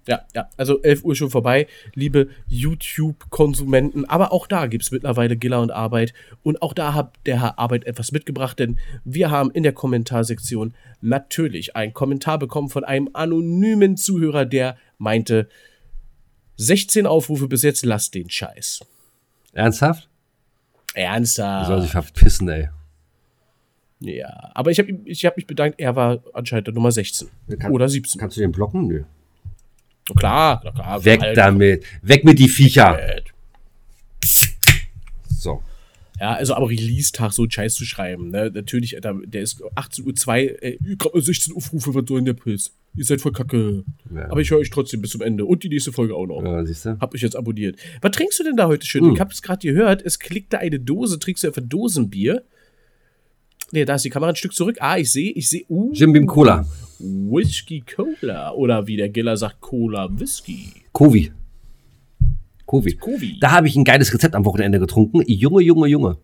Ja, ja, also 11 Uhr schon vorbei, liebe YouTube-Konsumenten. Aber auch da gibt es mittlerweile Giller und Arbeit. Und auch da hat der Herr Arbeit etwas mitgebracht, denn wir haben in der Kommentarsektion natürlich einen Kommentar bekommen von einem anonymen Zuhörer, der meinte, 16 Aufrufe bis jetzt, lasst den Scheiß. Ernsthaft? Ernsthaft. Soll sich verpissen, ey. Ja, aber ich habe ich hab mich bedankt, er war anscheinend der Nummer 16. Kann- Oder 17. Kannst du den blocken? Nö. Klar, klar, klar. Weg Alter. damit. Weg mit die Viecher. So. Ja, also am Release-Tag so einen Scheiß zu schreiben, ne? Natürlich, Alter, der ist 18.02 Uhr, ey, ich hab mal 16 Aufrufe, was soll denn der Piss? Ihr seid voll kacke. Ja. Aber ich höre euch trotzdem bis zum Ende. Und die nächste Folge auch noch. Ja, siehst du? Hab euch jetzt abonniert. Was trinkst du denn da heute schön? Hm. Ich hab's gerade gehört, es klickte eine Dose. Trinkst du einfach Dosenbier? Nee, da ist die Kamera ein Stück zurück. Ah, ich sehe, ich sehe. Uh, Jim Beam Cola. Whisky Cola. Oder wie der Giller sagt, Cola Whisky. Kovi. Kovi. Kovi. Da habe ich ein geiles Rezept am Wochenende getrunken. Junge, Junge, Junge.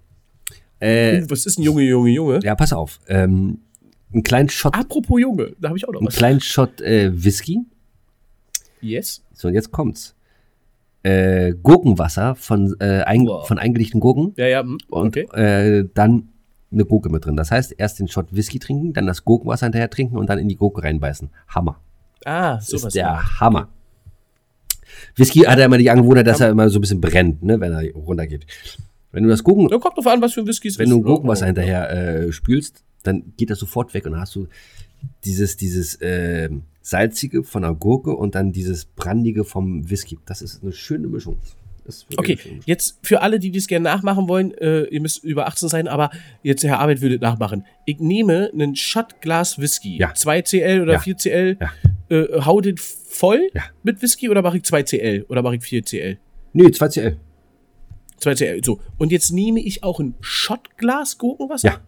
Äh, Uh, was ist ein Junge, Junge, Junge? ja, pass auf. Ähm, einen kleinen Shot, Apropos Junge, da habe ich auch noch einen was. kleinen Shot äh, Whisky. Yes. So, und jetzt kommt's. Äh, Gurkenwasser von, äh, ein, Wow. von eingelegten Gurken Ja, ja, hm, und okay. äh, dann eine Gurke mit drin. Das heißt, erst den Shot Whisky trinken, dann das Gurkenwasser hinterher trinken und dann in die Gurke reinbeißen. Hammer. Ah, Das sowas. ist der Hammer. Whisky hat ja immer die Angewohnheit, dass er immer so ein bisschen brennt, ne, wenn er runtergeht. Wenn du das Gurken, Ja, kommt drauf an, was für Whisky es wenn du Gurkenwasser Ja, hinterher äh, spülst, dann geht das sofort weg und dann hast du dieses, dieses äh, salzige von der Gurke und dann dieses brandige vom Whisky. Das ist eine schöne Mischung. Okay, jetzt für alle, die das gerne nachmachen wollen, äh, ihr müsst über 18 sein, aber jetzt Herr Arbeit würde nachmachen. Ich nehme einen Shotglas Whisky, Ja. 2cl oder Ja. 4cl, Ja. äh, hau den voll Ja. mit Whisky oder mache ich 2cl oder mache ich 4cl? Nee, 2CL. 2cl, so. Und jetzt nehme ich auch ein Shotglas Gurkenwasser? Ja.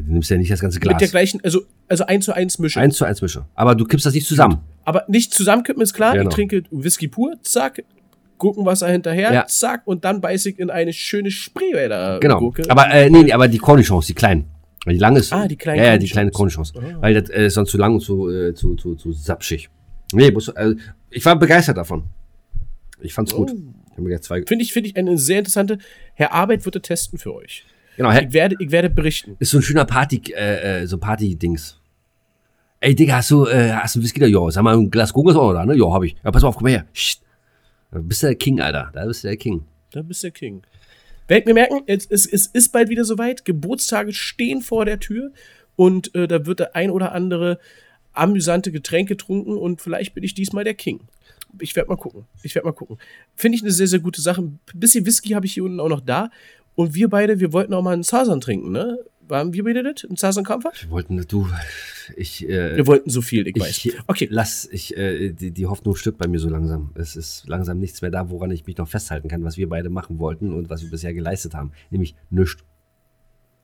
Du nimmst ja nicht das ganze Mit der Glas. gleichen, also, also 1 zu 1 Mischung. Eins zu eins Mische. Aber du kippst das nicht zusammen. Aber nicht zusammenkippen ist klar. Genau. Ich trinke Whisky pur, zack, Gurkenwasser hinterher, Ja. zack, und dann beiße ich in eine schöne Spreewälder Genau. Gurke. Aber äh, nee, nee, aber die Cornichons, die kleinen. Weil die lange ist. Ah, die kleinen Ja, ja, die kleinen Cornichons. Cornichons. Weil das äh, ist sonst zu lang und zu, äh, zu, zu, zu sapschig. Nee, muss, äh, ich war begeistert davon. Ich fand's gut. Oh. Zwei. Finde ich, finde ich eine sehr interessante. Herr Arbeit wird er testen für euch. Genau, hä? Ich werde, ich werde berichten. ist so ein schöner Party, äh, äh, so Party-Dings. Ey, Digga, hast du, äh, hast du Whisky da? Ja, sag mal, ein Glas Gurken ist auch noch da, ne? Ja, hab ich. Ja, pass auf, komm mal her. Psst. Da bist du der King, Alter. Da bist du der King. Da bist der King. Werdet mir merken, es, es, es ist bald wieder soweit. Geburtstage stehen vor der Tür und äh, da wird der ein oder andere amüsante Getränk getrunken und vielleicht bin ich diesmal der King. Ich werde mal gucken. Ich werde mal gucken. Finde ich eine sehr, sehr gute Sache. Ein bisschen Whisky habe ich hier unten auch noch da. Und wir beide, wir wollten auch mal einen Sasan trinken, ne? Waren wir beide das? Ein Sasan-Kampfer? Wir wollten, du, ich, äh, Wir wollten so viel, ich weiß. ich, Okay, lass, ich, äh, die, die Hoffnung stirbt bei mir so langsam. Es ist langsam nichts mehr da, woran ich mich noch festhalten kann, was wir beide machen wollten und was wir bisher geleistet haben. Nämlich nichts.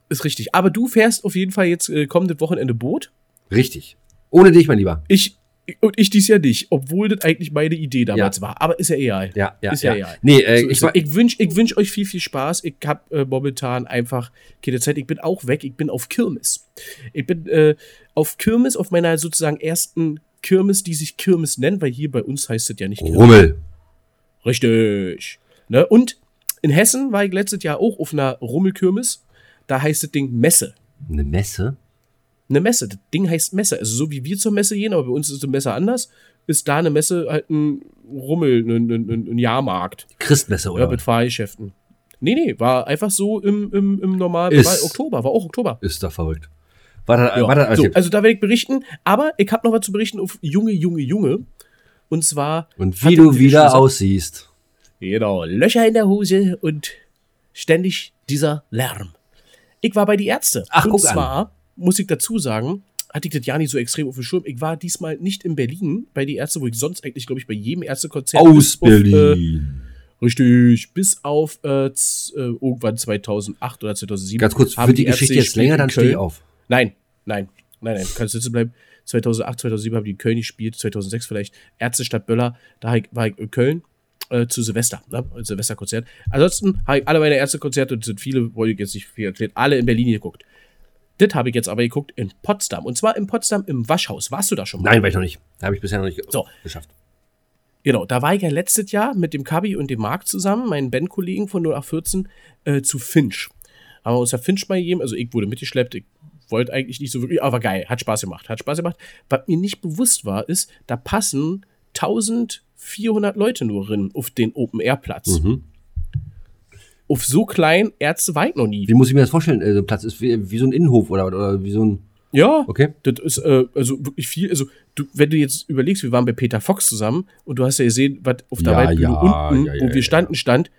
ist richtig. Aber du fährst auf jeden Fall jetzt äh, kommendes Wochenende Boot. Richtig. Ohne dich, mein Lieber. Ich und ich dies ja nicht, obwohl das eigentlich meine Idee damals Ja. war. Aber ist ja egal. Ja, ja, Ist ja ja. egal. Nee, äh, So ich ich wünsche ich wünsch euch viel, viel Spaß. Ich habe äh, momentan einfach keine Zeit. Ich bin auch weg. Ich bin auf Kirmes. Ich bin äh, auf Kirmes, auf meiner sozusagen ersten Kirmes, die sich Kirmes nennt, weil hier bei uns heißt es ja nicht Kirmes. Rummel. Richtig. Ne? Und in Hessen war ich letztes Jahr auch auf einer Rummelkirmes. Da heißt das Ding Messe. Eine Messe? Eine Messe. Das Ding heißt Messe. Also so wie wir zur Messe gehen, aber bei uns ist eine Messe anders, ist da eine Messe halt ein Rummel, ein, ein, ein, Jahrmarkt. Christmesse, Ja, oder? mit Fahrgeschäften. Nee, nee, war einfach so im, im, im normalen Ist- war Oktober, war auch Oktober. ist doch verrückt. War das, Ja, war das so, okay. also da werde ich berichten, aber ich habe noch was zu berichten auf Junge, Junge, Junge. Und zwar. Und wie du wieder gesagt- aussiehst. Genau, Löcher in der Hose und ständig dieser Lärm. Ich war bei die Ärzte. Ach, und guck an. Muss ich dazu sagen, hatte ich das ja nicht so extrem auf dem Schirm. Ich war diesmal nicht in Berlin bei die Ärzte, wo ich sonst eigentlich, glaube ich, bei jedem Ärztekonzert Aus bis auf, Berlin. Äh, richtig, bis auf äh, z, äh, irgendwann 2008 oder 2007. Ganz kurz, haben wird die Geschichte jetzt länger, dann stehe ich auf. Nein, nein, nein, nein, kannst sitzen bleiben. 2008, 2007 haben die in Köln gespielt, 2006 vielleicht Ärztestadt Böller, da ich- war ich in Köln äh, zu Silvester, ne? Silvesterkonzert. Ansonsten habe ich alle meine Ärztekonzerte, und es sind viele, wollte ich jetzt nicht viel erklären, alle in Berlin geguckt. Das habe ich jetzt aber geguckt in Potsdam. Und zwar in Potsdam im Waschhaus. Warst du da schon mal? Nein, war ich noch nicht. Da habe ich bisher noch nicht So. geschafft. Genau, da war ich ja letztes Jahr mit dem Kabi und dem Marc zusammen, meinen Bandkollegen von 0814, äh, zu Finch. Haben wir uns ja Finch mal gegeben, also ich wurde mitgeschleppt, ich wollte eigentlich nicht so wirklich, aber geil, hat Spaß gemacht, hat Spaß gemacht. Was mir nicht bewusst war, ist, da passen 1400 Leute nur rein auf den Open-Air-Platz. Mhm. Auf so klein Ärzte ich noch nie. Wie muss ich mir das vorstellen? So ein Platz ist wie, wie so ein Innenhof oder, oder wie so ein. Ja, Okay. Das ist äh, also wirklich viel. Also, du, wenn du jetzt überlegst, wir waren bei Peter Fox zusammen und du hast ja gesehen, was auf der Ja, Waldbühne ja, unten, ja, ja, wo wir ja. standen, stand.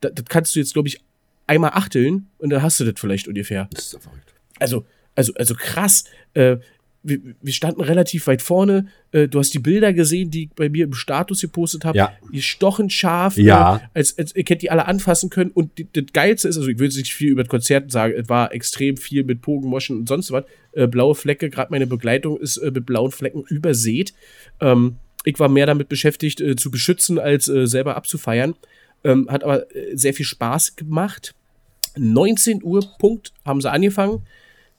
Das, das kannst du jetzt, glaube ich, einmal achteln und dann hast du das vielleicht ungefähr. Das ist doch verrückt. Also, also, also krass. Äh, wir, wir standen relativ weit vorne. Äh, du hast die Bilder gesehen, die ich bei mir im Status gepostet habe. Ja. Die stochen scharf, Ja. äh, als, als ihr kennt die alle anfassen können. Und die, das Geilste ist, also ich will jetzt nicht viel über das Konzert sagen, es war extrem viel mit Pogenmoschen und sonst was. Äh, blaue Flecke, gerade meine Begleitung ist äh, mit blauen Flecken übersät. Ähm, ich war mehr damit beschäftigt, äh, zu beschützen, als äh, selber abzufeiern. Ähm, hat aber sehr viel Spaß gemacht. 19 Uhr Punkt haben sie angefangen.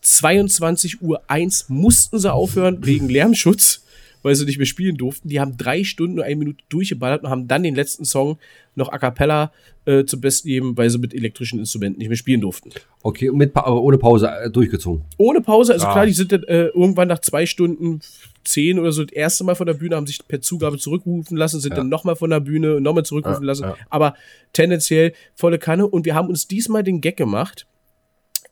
22 Uhr 1 mussten sie aufhören wegen Lärmschutz, weil sie nicht mehr spielen durften. Die haben drei Stunden und eine Minute durchgeballert und haben dann den letzten Song noch a cappella äh, zum Besten gegeben, weil sie mit elektrischen Instrumenten nicht mehr spielen durften. Okay, und mit, Pa- aber ohne Pause äh, durchgezogen. Ohne Pause, also Ah. klar, die sind dann äh, irgendwann nach zwei Stunden zehn oder so das erste Mal von der Bühne, haben sich per Zugabe zurückrufen lassen, sind Ja. dann nochmal von der Bühne nochmal zurückrufen Ja, lassen. ja. Aber tendenziell volle Kanne. Und wir haben uns diesmal den Gag gemacht,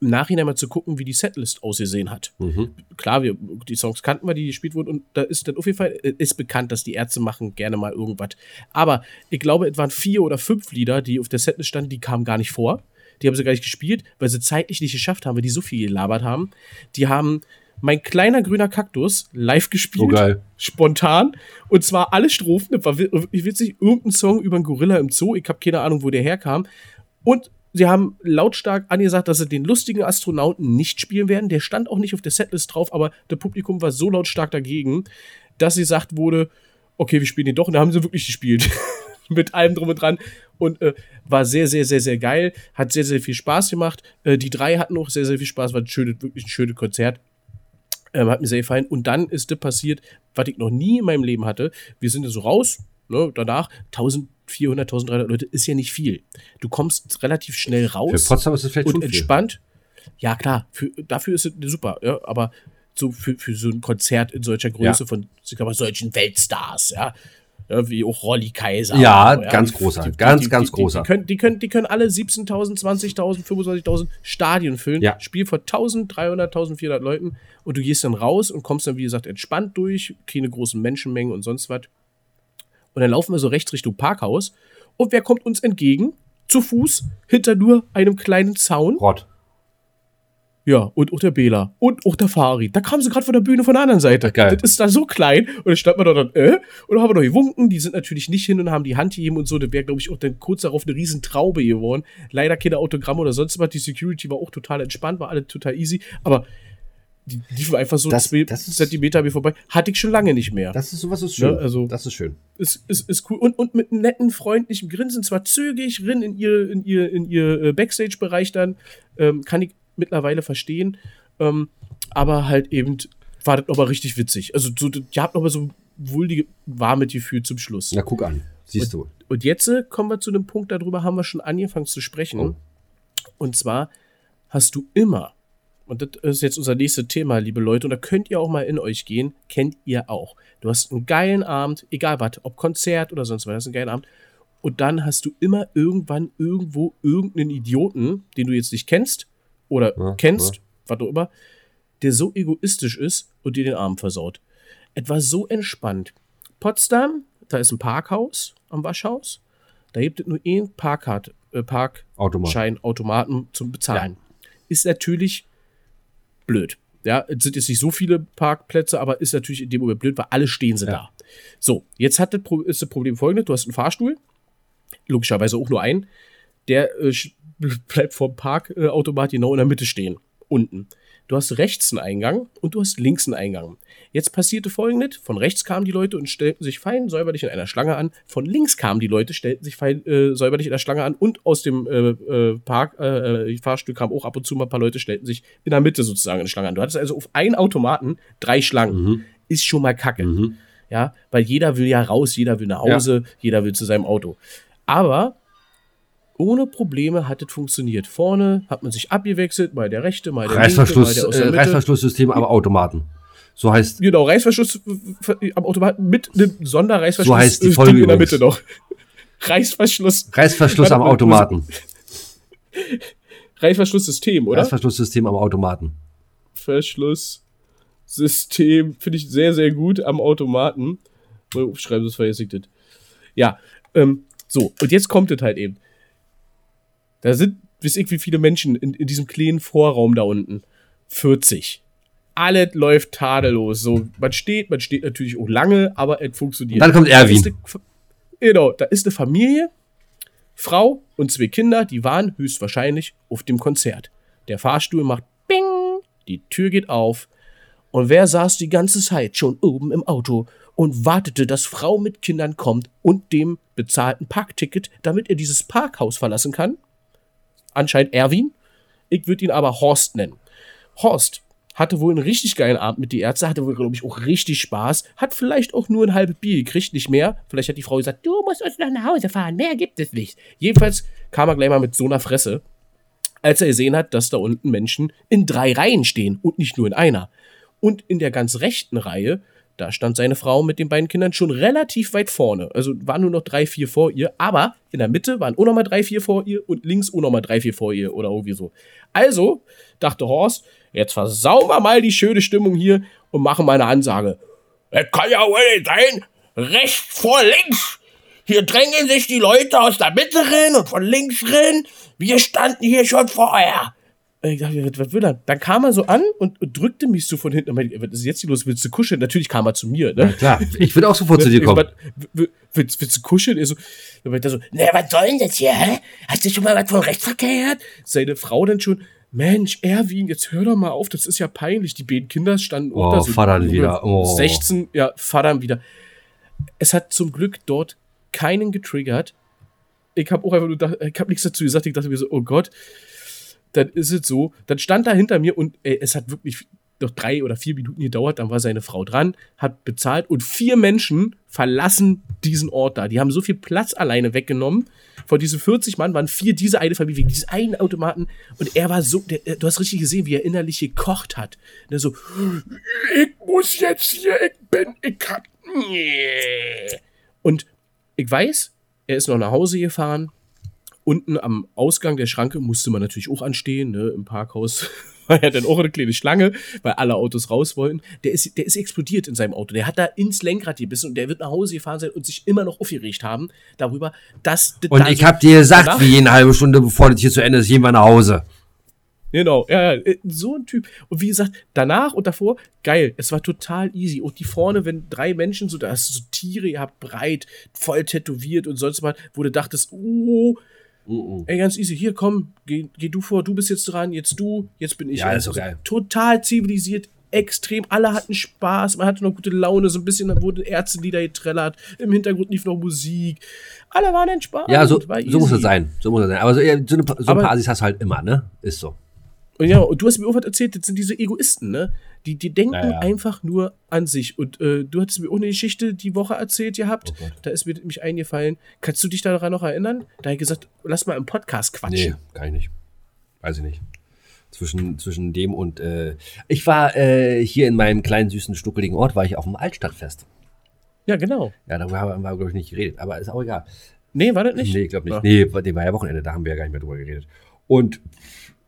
im Nachhinein mal zu gucken, wie die Setlist ausgesehen hat. Mhm. Klar, wir, die Songs kannten wir, die gespielt wurden, und da ist dann auf jeden Fall, äh, ist bekannt, dass die Ärzte machen gerne mal irgendwas. Aber ich glaube, es waren vier oder fünf Lieder, die auf der Setlist standen, die kamen gar nicht vor. Die haben sie gar nicht gespielt, weil sie zeitlich nicht geschafft haben, weil die so viel gelabert haben. Die haben mein kleiner grüner Kaktus live gespielt. So geil. Spontan. Und zwar alle Strophen. Das war wirklich witzig. Irgendein Song über einen Gorilla im Zoo. Ich habe keine Ahnung, wo der herkam. Und sie haben lautstark angesagt, dass sie den lustigen Astronauten nicht spielen werden. Der stand auch nicht auf der Setlist drauf, aber das Publikum war so lautstark dagegen, dass sie gesagt wurde, okay, wir spielen den doch. Und da haben sie wirklich gespielt. Mit allem drum und dran. Und äh, war sehr, sehr, sehr, sehr geil. Hat sehr, sehr viel Spaß gemacht. Äh, die drei hatten auch sehr, sehr viel Spaß. War ein schönes, wirklich ein schönes Konzert. Ähm, hat mir sehr gefallen. Und dann ist das passiert, was ich noch nie in meinem Leben hatte. Wir sind so raus, ne, danach 1400, 1300 Leute ist ja nicht viel. Du kommst relativ schnell Für raus Potsdam ist es vielleicht und schon viel. entspannt. Ja, klar, für, dafür ist es super, ja, aber so für, für so ein Konzert in solcher Größe Ja. von ich mal, solchen Weltstars, ja. ja wie auch Rolli Kaiser. Ja, ganz großer, ganz, ganz die, großer. Die, können, die, können, die können alle 17.000, 20.000, 25.000 Stadien füllen. Ja. Spiel vor 1.300, 1.400 Leuten und du gehst dann raus und kommst dann, wie gesagt, entspannt durch, keine großen Menschenmengen und sonst was. Und dann laufen wir so rechts Richtung Parkhaus. Und wer kommt uns entgegen? Zu Fuß, hinter nur einem kleinen Zaun. Rott. Ja, und auch der Bela. Und auch der Farid. Da kamen sie gerade von der Bühne von der anderen Seite. Geil. Das ist da so klein. Und dann stand man da dann, äh? Und dann haben wir noch gewunken. Die sind natürlich nicht hin und haben die Hand gegeben und so. Das wäre, glaube ich, auch dann kurz darauf eine riesen Traube geworden. Leider keine Autogramme oder sonst was. Die Security war auch total entspannt, war alles total easy. Aber die liefen einfach so Das- zwei das ist- Zentimeter an mir vorbei. Hatte ich schon lange nicht mehr. Das ist sowas ist schön. Ja, also- das ist schön. ist, ist, ist cool. Und, und mit einem netten, freundlichen Grinsen, zwar zögig, rin in ihr, in ihr, in ihr äh, Backstage-Bereich dann, ähm, kann ich mittlerweile verstehen. Ähm, aber halt eben war das aber richtig witzig. Also, so, ihr habt aber so wohl warme Gefühl zum Schluss. Na, guck an. Siehst du. Und jetzt äh, kommen wir zu einem Punkt, darüber haben wir schon angefangen zu sprechen. Oh. Und zwar hast du immer, und das ist jetzt unser nächstes Thema, liebe Leute, und da könnt ihr auch mal in euch gehen, kennt ihr auch. Du hast einen geilen Abend, egal was, ob Konzert oder sonst was, hast einen geilen Abend. Und dann hast du immer irgendwann irgendwo irgendeinen Idioten, den du jetzt nicht kennst oder Ja, kennst, ja. was auch immer, der so egoistisch ist und dir den Abend versaut. Etwas so entspannt. Potsdam, da ist ein Parkhaus am Waschhaus. Da gibt es nur einen Parkkarte, äh, Automat. Parkscheinautomaten zum Bezahlen. Ist natürlich blöd. Ja, es sind jetzt nicht so viele Parkplätze, aber ist natürlich in dem Moment blöd, weil alle stehen sie Ja. da. So, jetzt hat das, ist das Problem folgendes: Du hast einen Fahrstuhl, logischerweise auch nur einen, der äh, bleibt vom Parkautomat genau in der Mitte stehen, unten. Du hast rechts einen Eingang und du hast links einen Eingang. Jetzt passierte folgendes: Von rechts kamen die Leute und stellten sich fein säuberlich in einer Schlange an. Von links kamen die Leute, stellten sich fein äh, säuberlich in der Schlange an. Und aus dem äh, äh, Park, äh, äh, Fahrstuhl kamen auch ab und zu mal ein paar Leute, stellten sich in der Mitte sozusagen in der Schlange an. Du hattest also auf einen Automaten drei Schlangen. Mhm. Ist schon mal kacke. Mhm. Ja, weil jeder will ja raus, jeder will nach Hause, jeder will zu seinem Auto. Aber ohne Probleme hat es funktioniert. Vorne hat man sich abgewechselt, mal der rechte, mal der linke, mal Reißverschluss, der äh, der Mitte. Reißverschlusssystem, aber Automaten. So heißt, Genau, Reißverschluss äh, am Automaten mit einem Sonderreißverschluss So heißt die äh, Folge in der. Mitte noch. Reißverschluss, Reißverschluss am Automaten. Reißverschlusssystem, oder? Reißverschlusssystem am Automaten. Verschlusssystem finde ich sehr, sehr gut am Automaten. Mal aufschreiben, das vergessen das. Ja, ähm, so, und jetzt kommt es halt eben. Da sind, wisst ihr, wie viele Menschen in, in diesem kleinen Vorraum da unten? 40. alles läuft tadellos. So, man steht, man steht natürlich auch lange, aber es funktioniert. Dann kommt Erwin. Da eine- Genau, da ist eine Familie, Frau und zwei Kinder, die waren höchstwahrscheinlich auf dem Konzert. Der Fahrstuhl macht Bing, die Tür geht auf. Und wer saß die ganze Zeit schon oben im Auto und wartete, dass Frau mit Kindern kommt und dem bezahlten Parkticket, damit er dieses Parkhaus verlassen kann? Anscheinend Erwin. Ich würde ihn aber Horst nennen. Horst hatte wohl einen richtig geilen Abend mit die Ärzte, hatte wohl, glaube ich, auch richtig Spaß, hat vielleicht auch nur ein halbes Bier gekriegt, nicht mehr. Vielleicht hat die Frau gesagt, du musst uns noch nach Hause fahren, mehr gibt es nicht. Jedenfalls kam er gleich mal mit so einer Fresse, als er gesehen hat, dass da unten Menschen in drei Reihen stehen und nicht nur in einer. Und in der ganz rechten Reihe, da stand seine Frau mit den beiden Kindern schon relativ weit vorne. Also waren nur noch drei, vier vor ihr, aber in der Mitte waren auch nochmal drei, vier vor ihr und links auch nochmal drei, vier vor ihr oder irgendwie so. Also dachte Horst, jetzt versauen wir mal die schöne Stimmung hier und machen mal eine Ansage. Es kann ja wohl nicht sein, rechts vor links. Hier drängen sich die Leute aus der Mitte rein und von links rein. Wir standen hier schon vorher. Ich dachte, was, will er? Dann kam er so an und, und drückte mich so von hinten. Und meinte, was ist jetzt hier los? Willst du kuscheln? Natürlich kam er zu mir, ne? Klar, ich würde auch sofort zu dir kommen. willst, willst du kuscheln? Er so, dann meinte er so, na, was soll denn das hier, hä? Hast du schon mal was von Rechtsverkehr gehört? Seine Frau dann schon, Mensch, Erwin, jetzt hör doch mal auf, das ist ja peinlich. Die beiden Kinder standen Oh, da so. Junge, wieder, oh. 16, ja, fadern wieder. Es hat zum Glück dort keinen getriggert. Ich habe auch einfach nur gedacht, ich habe nichts dazu gesagt. Ich dachte mir so, oh Gott, dann ist es so. Dann stand er hinter mir und ey, es hat wirklich noch drei oder vier Minuten gedauert. Dann war seine Frau dran, hat bezahlt und vier Menschen verlassen diesen Ort da. Die haben so viel Platz alleine weggenommen. Von diesen 40 Mann waren vier diese eine Familie wegen dieses einen Automaten. Und er war so, der, du hast richtig gesehen, wie er innerlich gekocht hat. Der so, ich muss jetzt hier, ich bin, ich kann. Und ich weiß, er ist noch nach Hause gefahren. Unten am Ausgang der Schranke musste man natürlich auch anstehen, ne? Im Parkhaus war ja dann auch eine kleine Schlange, weil alle Autos raus wollten. Der ist, der ist explodiert in seinem Auto. Der hat da ins Lenkrad gebissen und der wird nach Hause gefahren sein und sich immer noch aufgeregt haben darüber, dass. Und da ich so- habe dir gesagt, wie eine halbe Stunde bevor das hier zu Ende ist, gehen wir nach Hause. Genau, ja, ja, äh, so ein Typ. Und wie gesagt, danach und davor, geil, es war total easy. Und die vorne, wenn drei Menschen so, da hast du so Tiere, ihr habt breit, voll tätowiert und sonst was, wo du dachtest, oh, ey, ganz easy, hier komm, geh, geh du vor, du bist jetzt dran, jetzt du, jetzt bin ich. Ja, ist Also geil. Total zivilisiert, extrem, alle hatten Spaß, man hatte noch gute Laune, so ein bisschen wurden Ärztelieder getrellert, im Hintergrund lief noch Musik, alle waren entspannt. Ja, so, so muss es sein. So muss es sein. Aber so, so, eine, so ein paar Assis hast du halt immer, ne? Ist so. Und ja, und du hast mir auch was erzählt, das sind diese Egoisten, ne? Die, die denken Ja, ja. einfach nur an sich. Und äh, du hattest mir auch eine Geschichte die Woche erzählt gehabt. Oh da ist mir nämlich eingefallen. Kannst du dich daran noch erinnern? Da habe ich gesagt, lass mal im Podcast quatschen. Nee, kann ich nicht. Weiß ich nicht. Zwischen, zwischen dem und äh, ich war äh, hier in meinem kleinen, süßen, stuckeligen Ort, war ich auf dem Altstadtfest. Ja, genau. Ja, darüber haben wir, glaube ich, nicht geredet, aber ist auch egal. Nee, war das nicht? Nee, ich glaube nicht. Ja. Nee, war- nee, war ja Wochenende, da haben wir ja gar nicht mehr drüber geredet. Und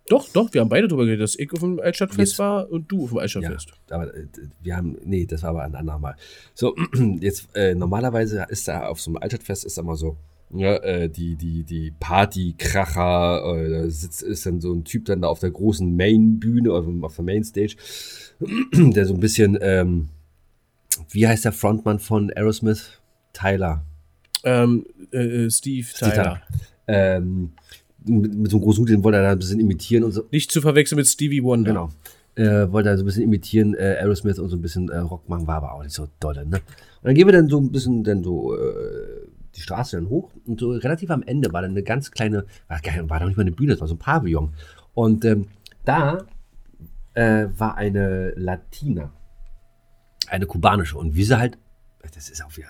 Doch, doch, wir haben beide drüber geredet, dass ich auf dem Altstadtfest Jetzt- war und du auf dem ja, Altstadtfest. aber äh, wir haben, nee, das war aber ein andermal. So, jetzt äh, normalerweise ist da auf so einem Altstadtfest ist da mal so, ja, äh, die, die, die Partykracher, äh, da sitzt, ist dann so ein Typ dann da auf der großen Main-Bühne, auf, der Mainstage, der so ein bisschen, ähm, wie heißt der Frontmann von Aerosmith? Tyler. Ähm, äh, Steve Steve Tyler. Ähm, mit, mit so einem großen Hut, den wollte er da ein bisschen imitieren und so. Nicht zu verwechseln mit Stevie Wonder. Genau. Äh, wollte er so ein bisschen imitieren, äh, Aerosmith und so ein bisschen äh, Rock machen, war aber auch nicht so dolle, ne? Und dann gehen wir dann so ein bisschen dann so äh, die Straße dann hoch und so relativ am Ende war dann eine ganz kleine, war, war doch nicht mal eine Bühne, das war so ein Pavillon. Und ähm, da äh, war eine Latina, eine kubanische und wie sie halt, das ist auch wieder,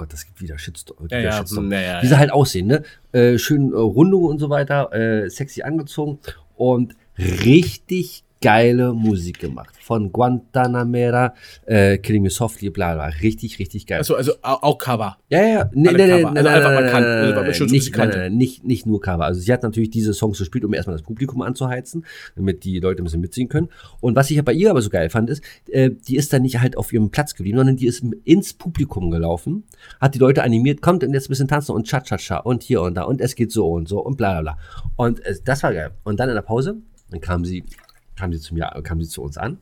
Gott, das gibt wieder Shitstorm. Ja, wieder ja, Shitstorm. naja, wie sie halt aussehen, ne? Äh, schön äh, Rundungen und so weiter, äh, sexy angezogen und richtig geile Musik gemacht. Von Guantanamera, äh, Killing Me Softly, bla bla. Richtig, richtig geil. Achso, also au- auch Cover. Ja, ja. Nee, nee, nee, Also einfach mal kan- nee, also nicht, nein, nein, nicht, nicht nur Cover. Also sie hat natürlich diese Songs gespielt, um erstmal das Publikum anzuheizen, damit die Leute ein bisschen mitziehen können. Und was ich bei ihr aber so geil fand, ist, äh, die ist dann nicht halt auf ihrem Platz geblieben, sondern die ist ins Publikum gelaufen, hat die Leute animiert, kommt und jetzt ein bisschen tanzen und cha-cha-cha und hier und da und es geht so und so und bla bla bla. Und äh, das war geil. Und dann in der Pause, dann kam sie, kam sie zu mir, kam sie zu uns an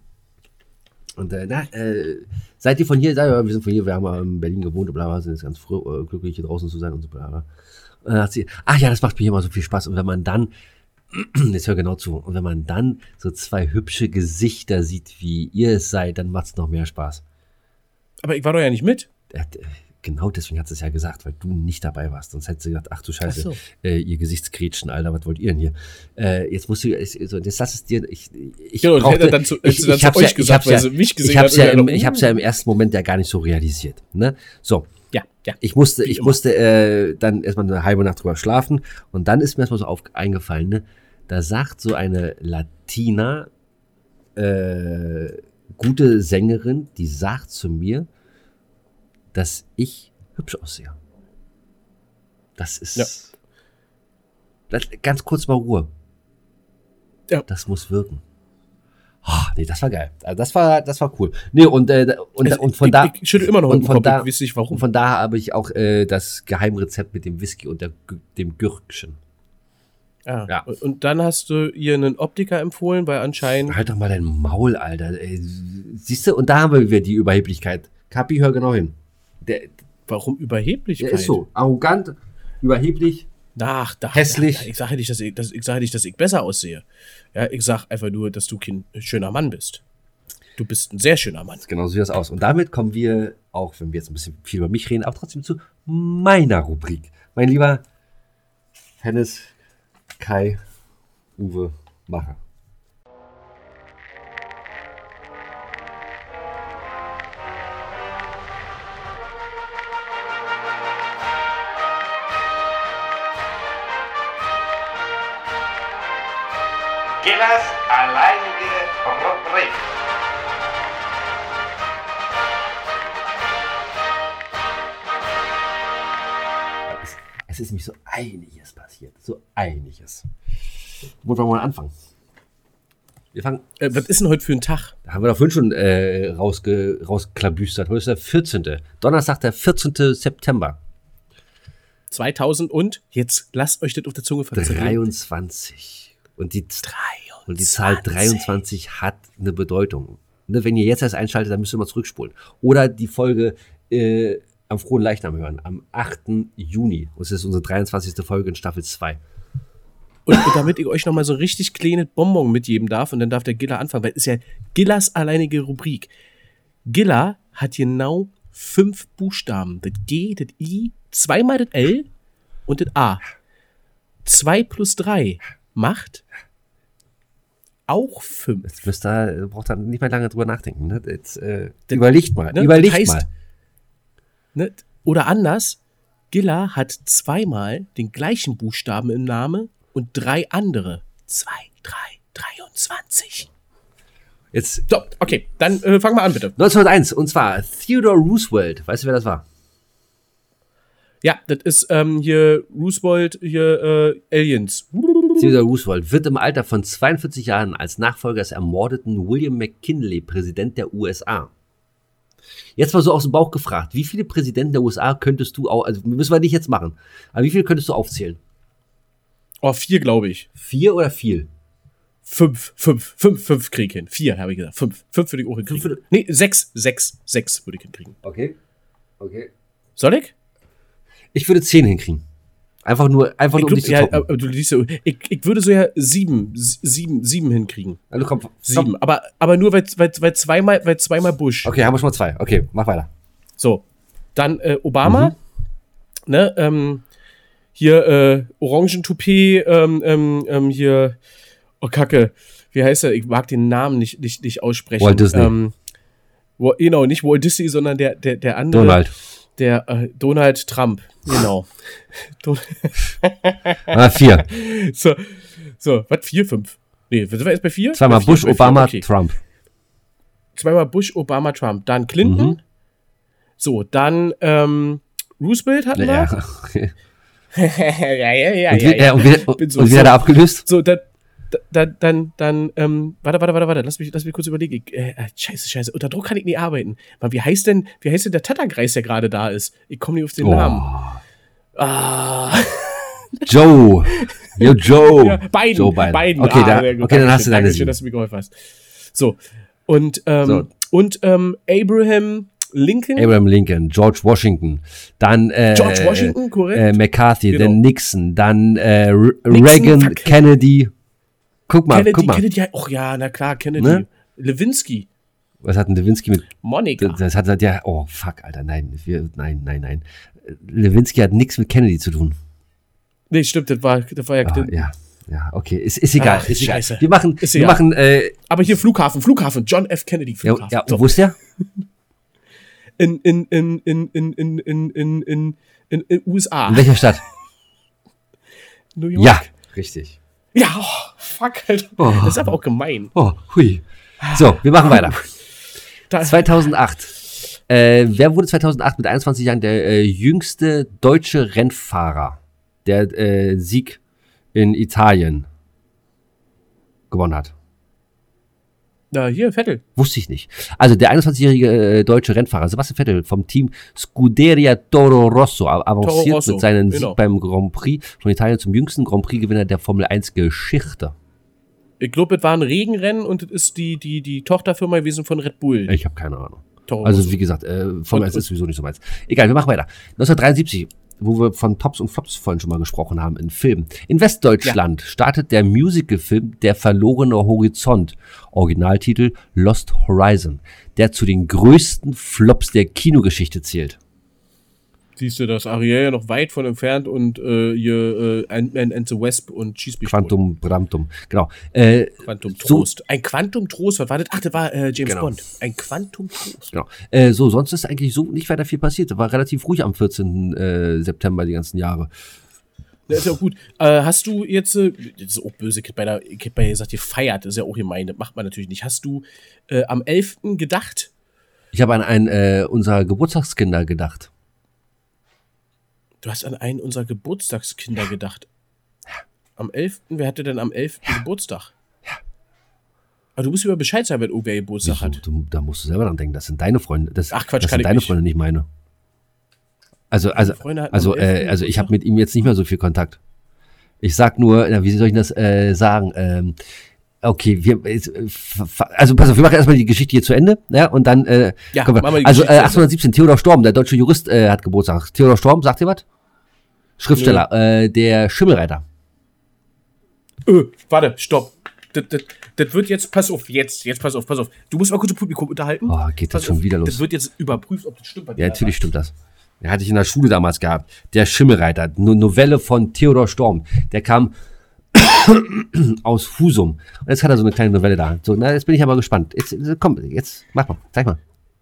Und äh, na, äh, seid ihr von hier? Seid ihr, wir sind von hier, wir haben in Berlin gewohnt, bla bla, sind jetzt ganz froh, äh, glücklich hier draußen zu sein und so bla bla. Und dann hat sie, ach ja, das macht mir immer so viel Spaß. Und wenn man dann, jetzt hör genau zu, und wenn man dann so zwei hübsche Gesichter sieht, wie ihr es seid, dann macht's noch mehr Spaß. Aber ich war doch ja nicht mit. Genau deswegen hat sie es ja gesagt, weil du nicht dabei warst. Sonst hätte sie gesagt, ach du Scheiße, Ach so. äh, ihr Gesichtsgrätschen, Alter, was wollt ihr denn hier? Äh, jetzt musst du, ich, so, jetzt lass es dir, ich, ich Genau, brauchte- hätte dann zu- ich, ich zu hab's euch ja, ich gesagt, hab's weil ja, sie mich gesehen ich hab's hat ja, im, ich hab's ja im ersten Moment ja gar nicht so realisiert, ne? So. Ja, ja. Ich musste, ich immer. musste äh, dann erstmal eine halbe Nacht drüber schlafen und dann ist mir erstmal so auf, eingefallen, ne? Da sagt so eine Latina, äh, gute Sängerin, die sagt zu mir, dass ich hübsch aussehe. Das ist. Ja. Das, ganz kurz mal Ruhe. Ja. Das muss wirken. Ah, nee, das war geil. Also das war, das war cool. Nee, und, äh, und, Also, und von ich, da. Ich schüttel immer noch und von da- ich weiß Und warum. von da habe ich auch äh, das Geheimrezept mit dem Whisky und der, dem Gürkchen. Ja. Ja. Und- dann hast du ihr einen Optiker empfohlen, weil anscheinend. Halt doch mal dein Maul, Alter. Ey, siehst du, und da haben wir wieder die Überheblichkeit. Kapi, hör genau hin. Der, Warum Überheblichkeit? der ist so. Arrogant, überheblich. Ach, da, Hässlich. Ja, ich sage nicht, dass ich, dass, ich sage nicht, dass ich besser aussehe. Ja, ich sage einfach nur, dass du kein schöner Mann bist. Du bist ein sehr schöner Mann. Genau so sieht das aus. Und damit kommen wir, auch wenn wir jetzt ein bisschen viel über mich reden, aber trotzdem zu meiner Rubrik. Mein lieber Hennes Kai Uwe Macher. Rubrik. Es, es ist nämlich so einiges passiert. So einiges. Wo wollen wir mal anfangen? Wir fangen, Äh, was ist denn heute für ein Tag? da haben wir doch vorhin schon äh, rausge, rausklabüstert. Heute ist der 14. Donnerstag, der 14. September. 2000 und jetzt lasst euch das auf der Zunge verzerren. 23. Und die, und die Zahl 23 hat eine Bedeutung. Ne, wenn ihr jetzt erst einschaltet, dann müsst ihr mal zurückspulen. Oder die Folge äh, am Frohen Leichnam hören, am 8. Juni. Es ist unsere 23. Folge in Staffel 2. Und, damit ich euch nochmal so richtig kleines Bonbon mitgeben darf, und dann darf der Giller anfangen, weil es ist ja Gillers alleinige Rubrik. Giller hat genau fünf Buchstaben. Das G, das I, zweimal das L und das A. Zwei plus drei macht auch fünf. Jetzt müsst ihr, braucht ihr nicht mehr lange drüber nachdenken. Ne? Jetzt, äh, überlegt mal. ne, Überlegt das heißt- mal. Ne? Oder anders, Giller hat zweimal den gleichen Buchstaben im Namen und drei andere. Zwei, drei, 23. Jetzt So, okay, dann äh, fangen wir an, bitte. 1901. Und zwar Theodore Roosevelt. Weißt du, wer das war? Ja, das ist ähm, hier Roosevelt, hier äh, Aliens. Theodore Roosevelt wird im Alter von 42 Jahren als Nachfolger des ermordeten William McKinley Präsident der USA. Jetzt mal so aus dem Bauch gefragt, wie viele Präsidenten der USA könntest du auch, also müssen wir nicht jetzt machen, aber wie viele könntest du aufzählen? Oh, vier, glaube ich. Vier oder viel? Fünf, fünf, fünf, fünf krieg ich hin. Vier, habe ich gesagt. Fünf. Fünf würde ich auch hinkriegen. Fünf Nee, sechs, sechs, sechs würde ich hinkriegen. Okay. Okay. Soll ich? Ich würde zehn hinkriegen. Einfach nur, einfach Ich, nur um glaub, dich ja, aber du liest ja, ich, ich würde so ja sieben, sieben, sieben hinkriegen. Also komm, komm. Sieben. Aber, aber nur, weil, weil, weil, zweimal, weil zweimal Bush. Okay, haben wir schon mal zwei. Okay, mach weiter. So. Dann äh, Obama. Ne, ähm, hier äh, Orangentoupet, ähm, ähm, ähm, hier, oh Kacke, wie heißt er? Ich mag den Namen nicht, nicht, nicht aussprechen. Walt Disney. Ähm, wo, genau, nicht Walt Disney, sondern der, der, der andere. Donald. Der äh, Donald Trump, genau. Don Ah, vier. so, so, was? Vier, fünf? Nee, sind wir jetzt bei vier? Zweimal Bei vier, Bush, vier, Obama, okay. Trump. Zweimal Bush, Obama, Trump. Dann Clinton. Mhm. So, dann ähm, Roosevelt hatten wir. Ja, okay. ja, ja, ja, Und, ja, ja. äh, und, wie, und, so und wie hat er abgelöst? So, dann, dann, dann, dann, ähm, warte, warte, warte, warte, lass mich, lass mich kurz überlegen. Ich, äh, äh, scheiße, scheiße, unter Druck kann ich nie arbeiten. Mann, wie heißt denn, wie heißt denn der Tatterkreis, der gerade da ist? Ich komme nicht auf den Oh. Namen. Ah, Joe. Yo, Joe. ja, Biden, Joe Biden. Biden. Okay, ah, da, okay dann hast du deine sieben. dass du mir geholfen hast. So, und, ähm, So, Und ähm, Abraham Lincoln. Abraham Lincoln, George Washington, dann äh, George Washington, korrekt. äh, McCarthy, Genau. dann Nixon, dann äh, Nixon, Reagan, fuck. Kennedy. Guck mal, Kennedy, guck mal. Kennedy, ach ja, na klar, Kennedy. Ne? Lewinsky, Was hat denn Lewinsky mit Monika. Das hat hat ja, oh fuck, Alter, nein, wir, nein, nein, nein. Lewinsky hat nichts mit Kennedy zu tun. Nee, stimmt, das war, das war ja, Ah, ja, ja, okay, ist, ist egal, Ach, ist egal. scheiße. Wir machen, Ist wir egal. machen, äh, Aber hier Flughafen, Flughafen, John F. Kennedy ja, Flughafen. ja, So. wo ist der? in, in, in, in, in, in, in, in, in, in, in USA. In welcher Stadt? New York. Ja, richtig. Ja, oh, fuck, Alter. Oh. Das ist aber auch gemein. Oh, hui. So, wir machen weiter. Da, 2008. Äh, wer wurde 2008 mit 21 Jahren der äh, jüngste deutsche Rennfahrer, der äh, Sieg in Italien gewonnen hat? Na, hier, Vettel. Wusste ich nicht. Also der 21-jährige äh, deutsche Rennfahrer Sebastian Vettel vom Team Scuderia Toro Rosso avanciert Toro Rosso, mit seinem genau. Sieg beim Grand Prix von Italien zum jüngsten Grand Prix-Gewinner der Formel 1 Geschichte. Ich glaube, es war ein Regenrennen und es ist die, die, die Tochterfirma gewesen von Red Bull. Ich habe keine Ahnung. Toro Also Rosso. wie gesagt, äh, Formel Und- 1 ist sowieso nicht so meins. Egal, wir machen weiter. 1973, wo wir von Tops und Flops vorhin schon mal gesprochen haben, in Filmen. In Westdeutschland startet der Musicalfilm Der verlorene Horizont, Originaltitel Lost Horizon, der zu den größten Flops der Kinogeschichte zählt. Siehst du, das Ariel ja noch weit von entfernt und äh, hier äh, Ant-Man and the Wasp und Schieß mich. Quantum Bramtum, genau. Äh, Quantum so- Trost. Ein Quantum Trost, was war das? Ach, das war äh, James Genau. Bond. Ein Quantum Trost. Genau. Äh, so, sonst ist eigentlich so nicht weiter viel passiert. War relativ ruhig am 14. Äh, September die ganzen Jahre. Ja, ist ja auch gut. Äh, hast du jetzt, äh, das ist auch böse, hab bei der, bei gesagt, ihr feiert, das ist ja auch gemein, das macht man natürlich nicht. Hast du äh, am 11. gedacht? Ich habe an einen äh, unserer Geburtstagskinder gedacht. Du hast an einen unserer Geburtstagskinder gedacht. Am 11. Wer hatte denn am 11. Geburtstag? Ja. Aber du musst über Bescheid sagen, wenn irgendwer Geburtstag Wieso? hat. Du, da musst du selber dran denken. Das sind deine Freunde. Das, Ach, Quatsch, das sind ich deine nicht. Freunde, nicht meine. Also, also, also, am 11. äh, also ich habe mit ihm jetzt nicht mehr so viel Kontakt. Ich sag nur, na, wie soll ich das äh, sagen? Ähm, okay, wir, äh, also pass auf, wir machen erstmal die Geschichte hier zu Ende, ja, und dann, äh, Ja, wir. also äh, zu Ende. 1817, Theodor Storm, der deutsche Jurist, äh, hat Geburtstag. Theodor Storm, sagt ihr was? Schriftsteller, äh, der Schimmelreiter. Öh, warte, stopp. Das, das, das wird jetzt, pass auf, jetzt, jetzt pass auf, pass auf. Du musst mal kurz im Publikum unterhalten. Oh, geht das Pass schon auf, wieder los. Das wird jetzt überprüft, ob das stimmt. was Ja, der natürlich stimmt das. Der hatte ich in der Schule damals gehabt. Der Schimmelreiter, eine Novelle von Theodor Storm. Der kam aus Husum. Und jetzt hat er so eine kleine Novelle da. So, na, jetzt bin ich aber gespannt. Jetzt, äh, komm, jetzt, mach mal, zeig mal.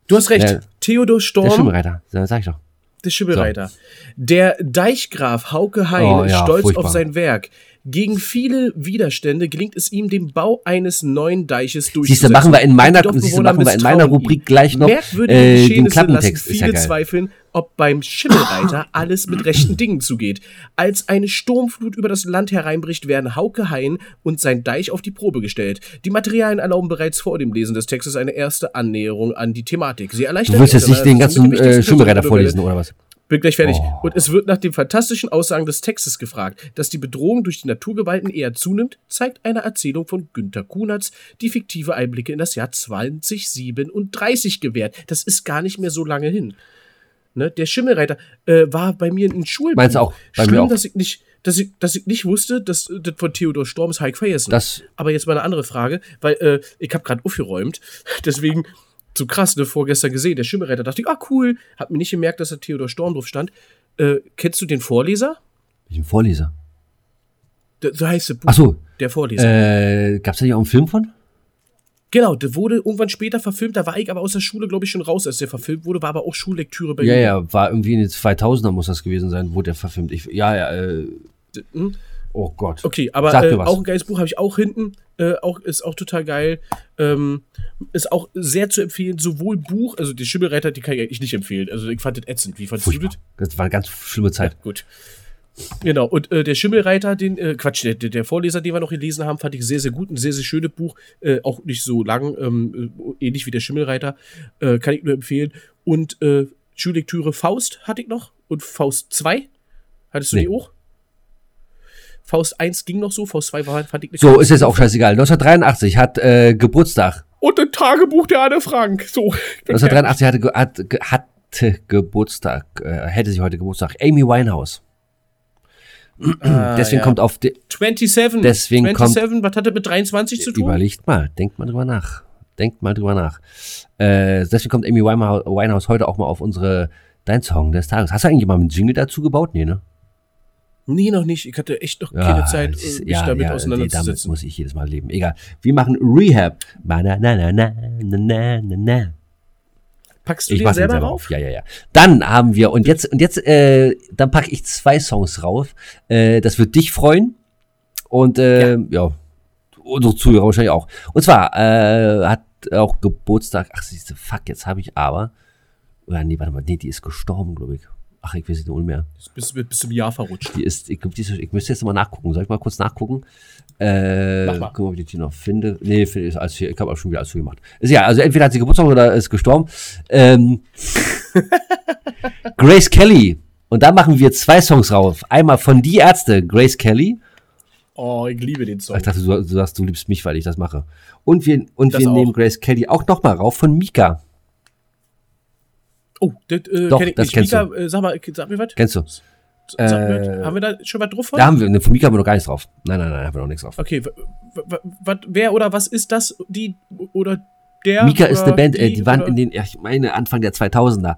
Du hast recht. Der- Theodor Der Storm, Schimmelreiter, Ja, sag ich doch. der Schimmelreiter. Der Deichgraf Hauke Hein Oh, ist ja, stolz furchtbar. auf sein Werk. Gegen viele Widerstände gelingt es ihm, den Bau eines neuen Deiches durchzusetzen. Siehst du, machen wir in meiner, Die siehst du, Dorfbewohner machen wir in meiner. Rubrik gleich noch Merkwürdige äh, den Klappentext. lassen ja viele geil. zweifeln, ob beim Schimmelreiter alles mit rechten Dingen zugeht. Als eine Sturmflut über das Land hereinbricht, werden Hauke Hein und sein Deich auf die Probe gestellt. Die Materialien erlauben bereits vor dem Lesen des Textes eine erste Annäherung an die Thematik. Sie erleichtern Du willst die jetzt nicht den ganzen äh, Schimmelreiter vorlesen, oder was? Bin gleich fertig. Oh. Und es wird nach den fantastischen Aussagen des Textes gefragt. Dass die Bedrohung durch die Naturgewalten eher zunimmt, zeigt eine Erzählung von Günter Kunatz, die fiktive Einblicke in das Jahr 2037 gewährt. Das ist gar nicht mehr so lange hin. Ne? Der Schimmelreiter äh, war bei mir ein Schulbuch. Meinst du auch? Bei Schlimm, auch. dass ich nicht, dass ich, dass ich nicht wusste, dass das von Theodor Storm ist Heik vergessen. Das, Aber jetzt mal eine andere Frage, weil äh, ich habe gerade aufgeräumt, deswegen so krass, ne, vorgestern gesehen, der Schimmelreiter, dachte ich, ah cool, hab mir nicht gemerkt, dass da Theodor Storm drauf stand. Äh, kennst du den Vorleser? bin Vorleser. D so heißt das Buch. Ach so, Der Vorleser. äh, gab's da nicht auch einen Film von? Genau, der wurde irgendwann später verfilmt, da war ich aber aus der Schule, glaube ich, schon raus, als der verfilmt wurde, war aber auch Schullektüre bei Ja, mir. ja, war irgendwie in den 2000er muss das gewesen sein, wo der verfilmt. Ich, ja, ja, äh, Hm? Oh Gott. Okay, aber äh, auch ein geiles Buch habe ich auch hinten. Äh, auch, ist auch total geil. Ähm, ist auch sehr zu empfehlen. Sowohl Buch, also die Schimmelreiter, die kann ich eigentlich nicht empfehlen. Also ich fand das ätzend. Wie fandest du das? Das war eine ganz schlimme Zeit. Gut. Genau, und äh, der Schimmelreiter, den, äh, Quatsch, der, der Vorleser, den wir noch gelesen haben, fand ich sehr, sehr gut. Ein sehr, sehr schönes Buch. Äh, auch nicht so lang, ähm, äh, ähnlich wie der Schimmelreiter. Äh, kann ich nur empfehlen. Und äh, Schullektüre Faust hatte ich noch. Und Faust 2. Hattest du Nee. die auch? Faust 1 ging noch so, Faust 2 war, fand ich nicht So, ist jetzt auch scheißegal. 1983 hat äh, Geburtstag Und ein Tagebuch der Anne Frank. So. ich bin fertig. 1983 hatte, hat, hatte Geburtstag, äh, hätte sie heute Geburtstag. Amy Winehouse. Ah, Deswegen ja. kommt auf, de, 27. Deswegen 27, was hat das mit 23 zu tun? überlegt mal, denkt mal drüber nach. Denkt mal drüber nach. Äh, deswegen kommt Amy Winehouse heute auch mal auf unsere, dein Song des Tages. Hast du eigentlich mal einen Jingle dazu gebaut? Nee, ne? Nee, noch nicht. Ich hatte echt noch keine Zeit, ist- äh, mich damit nee, damit auseinanderzusetzen. muss ich jedes Mal leben. Egal. Wir machen Rehab. Na, na, na, na, na, na, na, na. Packst du Ich den selber, selber rauf? auf. Ja, ja, ja. Dann haben wir, und jetzt, und jetzt, äh, dann packe ich zwei Songs rauf. Äh, das wird dich freuen. Und, äh, ja. unsere Zuhörer wahrscheinlich auch. Und zwar, äh, hat auch Geburtstag, ach, siehste, fuck, jetzt habe ich aber, oder nee, warte mal, nee, die ist gestorben, glaube ich. Ach, ich weiß nicht mehr. Bist, bist, du im Jahr verrutscht. Die ist, ich, die ist, ich müsste jetzt mal nachgucken. Soll ich mal kurz nachgucken? Äh, Mach mal. gucken, ob ich die noch finde. Nee, finde alles hier. Ich habe auch schon wieder alles zugemacht. Ist ja, also entweder hat sie Geburtstag oder ist gestorben. Ähm, Grace Kelly. Und da machen wir zwei Songs rauf. Einmal von die Ärzte, Grace Kelly. Oh, ich liebe den Song. Ich dachte, du, du sagst, du liebst mich, weil ich das mache. Und wir, und Das wir auch. nehmen Grace Kelly auch noch mal rauf von Mika. Oh, das äh, Doch, kenn ich das nicht. Mika, äh, sag mal, sag mir was. Kennst du? Sag Äh, haben wir da schon was drauf von? Da haben wir, ne, von Mika haben wir noch gar nichts drauf. Nein, nein, nein, haben wir noch nichts drauf. Okay, w- w- w- wer oder was ist das? Die oder der? Mika ist eine Band, äh, die waren oder- in den, ich meine, Anfang der 2000er.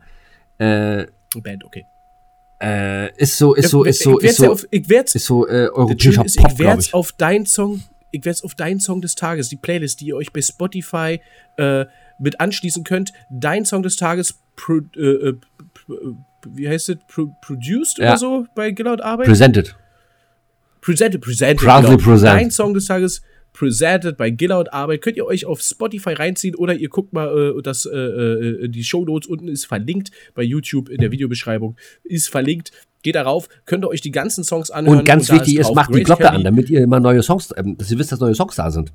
Äh, Band, okay. äh, ist so, ist so, ist so, ist so, ich werd's, ist so äh, europäischer ist, Pop, ich glaube werd's ich. auf deinen Song, ich werd's auf deinen Song des Tages, die Playlist, die ihr euch bei Spotify äh, mit anschließen könnt, dein Song des Tages, pro, äh, äh, äh, wie heißt es, pro, produced Ja. oder so bei Gillard Arbeit? Presented. Presented, presented. Proudly present. Dein Song des Tages, presented bei Giller und Arbeit. Könnt ihr euch auf Spotify reinziehen oder ihr guckt mal, äh, das, äh, äh, die Show Notes unten ist verlinkt bei YouTube in der Videobeschreibung. Ist verlinkt. Geht darauf, könnt ihr euch die ganzen Songs anhören. Und ganz da wichtig ist, drauf macht die Grace Glocke Kelly. an, damit ihr immer neue Songs, ähm, dass ihr wisst, dass neue Songs da sind.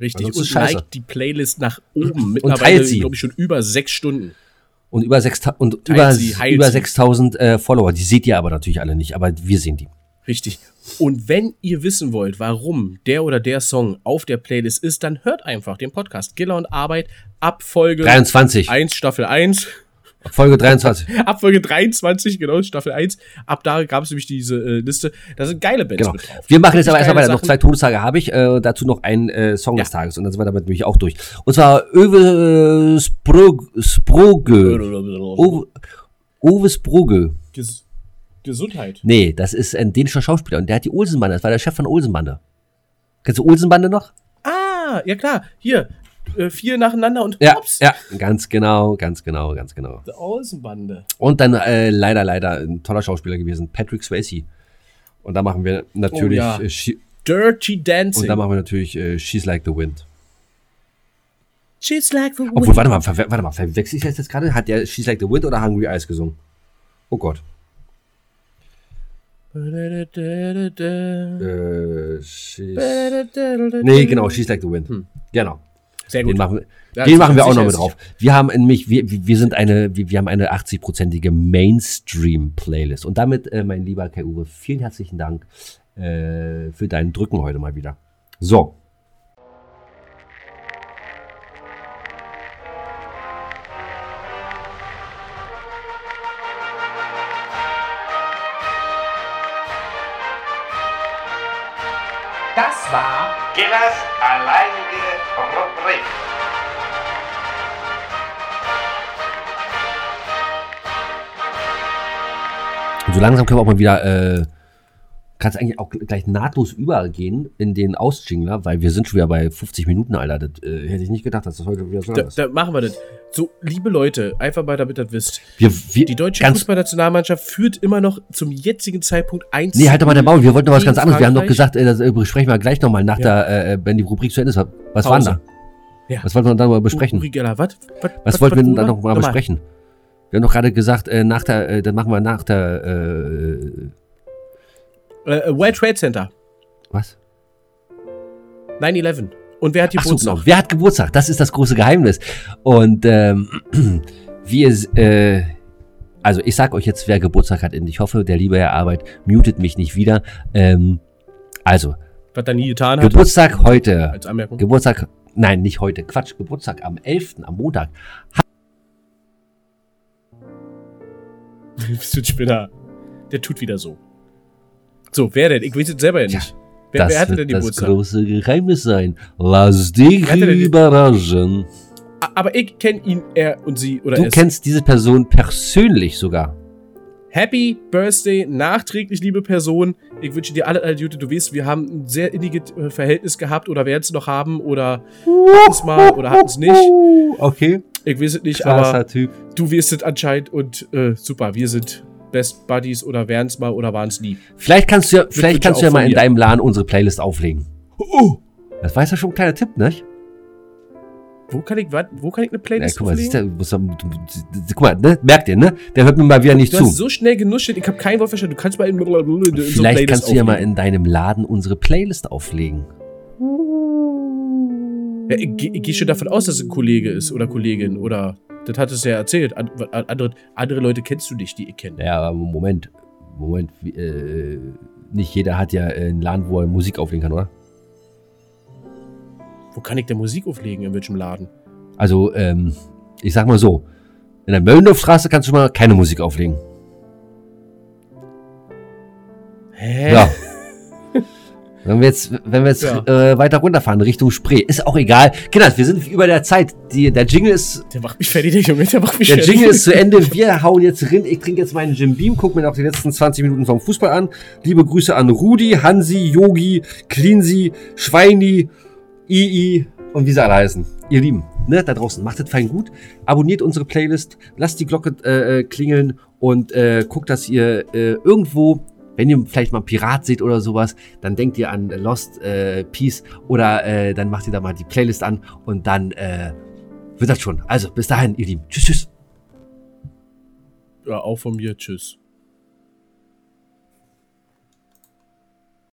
Richtig. Und ist liked die Playlist nach oben. teilt Mittlerweile, glaube ich, schon über sechs Stunden. Und über 6000 und Teilt über, sie, über sie. 6000 äh, Follower. Die seht ihr aber natürlich alle nicht, aber wir sehen die. Richtig. Und wenn ihr wissen wollt, warum der oder der Song auf der Playlist ist, dann hört einfach den Podcast Giller und Arbeit ab Folge 23. 1, Staffel 1. Folge 23. Ab Folge 23, genau, Staffel 1. Ab da gab es nämlich diese äh, Liste. Da sind geile Bands Genau. mit drauf. Wir machen jetzt aber erstmal weiter. Noch zwei Todestage habe ich. Äh, dazu noch ein äh, Song Ja. des Tages. Und dann sind wir damit nämlich auch durch. Und zwar Öwe äh, Sprog, Sproge. Ove, Ove Sproge. Ges Gesundheit. Nee, das ist ein dänischer Schauspieler. Und der hat die Olsenbande. Das war der Chef von Olsenbande. Kennst du Olsenbande noch? Ah, ja klar. Hier, äh, vier nacheinander und Ja, hops. ja, ganz genau, ganz genau, ganz genau. Die Außenbande. Und dann äh, leider, leider ein toller Schauspieler gewesen, Patrick Swayze. Und da machen wir natürlich, Oh ja. äh, Dirty Dancing. und da machen wir natürlich äh, She's Like the Wind. She's like the wind. Obwohl, warte mal, warte mal, verwechsel ich das jetzt gerade? Hat der She's Like the Wind oder Hungry Eyes gesungen? Oh Gott. Äh, she's nee, genau, She's Like the Wind. Genau. Sehr Den gut. machen, wir- Ja, den machen wir auch noch mit drauf. Wir haben nämlich, wir, wir sind eine, wir, wir haben eine 80-prozentige Mainstream-Playlist. Und damit, äh, mein lieber Kai Uwe, vielen herzlichen Dank äh, für dein Drücken heute mal wieder. So. Das war Gillers alleinige. So langsam können wir auch mal wieder, äh, kannst eigentlich auch gleich nahtlos übergehen in den Ausjingler, weil wir sind schon wieder bei 50 Minuten, Alter. Das äh, hätte ich nicht gedacht, dass das heute wieder so Da, ist. da machen wir das. So, liebe Leute, einfach mal, damit ihr das wisst. Wir, wir, Die deutsche Fußballnationalmannschaft führt immer noch zum jetzigen Zeitpunkt 1 Nee, halt doch mal der Maul. Wir wollten noch was ganz anderes. Wir haben doch gesagt, äh, das äh, besprechen wir gleich nochmal nach Ja. der, äh, wenn die Rubrik zu Ende ist. Was war denn Pause. da? Ja. Was wollten wir dann mal besprechen? Geller, was? Was, Was wollten wir denn dann noch mal besprechen? Wir haben doch gerade gesagt, äh, nach der, äh, dann machen wir nach der, äh, Äh, äh, World Trade Center, was? 9-11. Und wer hat Ach so, Geburtstag? genau. Wer hat Geburtstag? Das ist das große Geheimnis. Und ähm, wir, äh, also ich sag euch jetzt, wer Geburtstag hat. Und ich hoffe, der liebe Herr Arbeit mutet mich nicht wieder. Ähm, also, Was er nie getan hat, Geburtstag heute. als Anmerkung. Geburtstag, nein, nicht heute, Quatsch, Geburtstag am 11., am Montag. Bist du ein Spinner? Der tut wieder so. So, wer denn? Ich weiß es selber ja nicht. wer, das wer hatte wird denn das Geburtstag? große Geheimnis sein. Lass dich überraschen. Aber ich kenne ihn, er und sie oder Du es. kennst diese Person persönlich sogar. Happy Birthday, nachträglich, liebe Person. Ich wünsche dir alle, alle Gute. Du weißt, wir haben ein sehr inniges äh, Verhältnis gehabt oder werden es noch haben oder hatten es mal oder hatten es nicht. Okay, Ich weiß es nicht, krasser aber Typ. du wirst es anscheinend und äh, super. Wir sind Best Buddies oder wären es mal oder waren es nie. Vielleicht kannst du ja, vielleicht kannst du ja mal in deinem Laden unsere Playlist auflegen. Oh, Das war ja schon ein kleiner Tipp, ne? wo kann ich, wo kann ich eine Ja, Playlist guck mal, siehst auflegen? du, musst du, du, du, guck mal, ne? Merkt ihr, ne? Der hört mir mal wieder nicht Du zu. hast so schnell genuschelt, ich habe kein Wort verstanden. Du kannst mal in, in so Vielleicht Playlist kannst du ja mal in deinem Laden unsere Playlist auflegen. Ja, ich, geh- ich gehe schon davon aus, dass es ein Kollege ist oder Kollegin oder. Das hat es ja erzählt. An, an, andere, andere Leute kennst du nicht, die ich kenne. Ja, aber Moment, Moment, äh, nicht jeder hat ja äh, einen Laden, wo er Musik auflegen kann, oder? Wo kann ich denn Musik auflegen? In welchem Laden? Also, ähm, ich sag mal so, in der Möllendorfstraße kannst du mal keine Musik auflegen. Hä? Ja. Wenn wir jetzt, wenn wir jetzt Ja. äh, weiter runterfahren Richtung Spree, ist auch egal. Kinder, wir sind über der Zeit. Die, der Jingle ist, Der macht mich fertig, der Junge. Der macht mich der fertig. Jingle ist zu Ende. Wir hauen jetzt rein. Ich trinke jetzt meinen Jim Beam, guck mir noch die letzten 20 Minuten vom Fußball an. Liebe Grüße an Rudi, Hansi, Yogi, Cleansy, Schweini, II und wie sie alle heißen. Ihr Lieben, ne, da draußen, macht es fein gut. Abonniert unsere Playlist, lasst die Glocke äh, äh, klingeln und äh, guckt, dass ihr äh, irgendwo, wenn ihr vielleicht mal einen Pirat seht oder sowas, dann denkt ihr an Lost äh, Peace oder äh, dann macht ihr da mal die Playlist an und dann äh, wird das schon. Also, bis dahin, ihr Lieben. Tschüss, tschüss. Ja, auch von mir. Tschüss.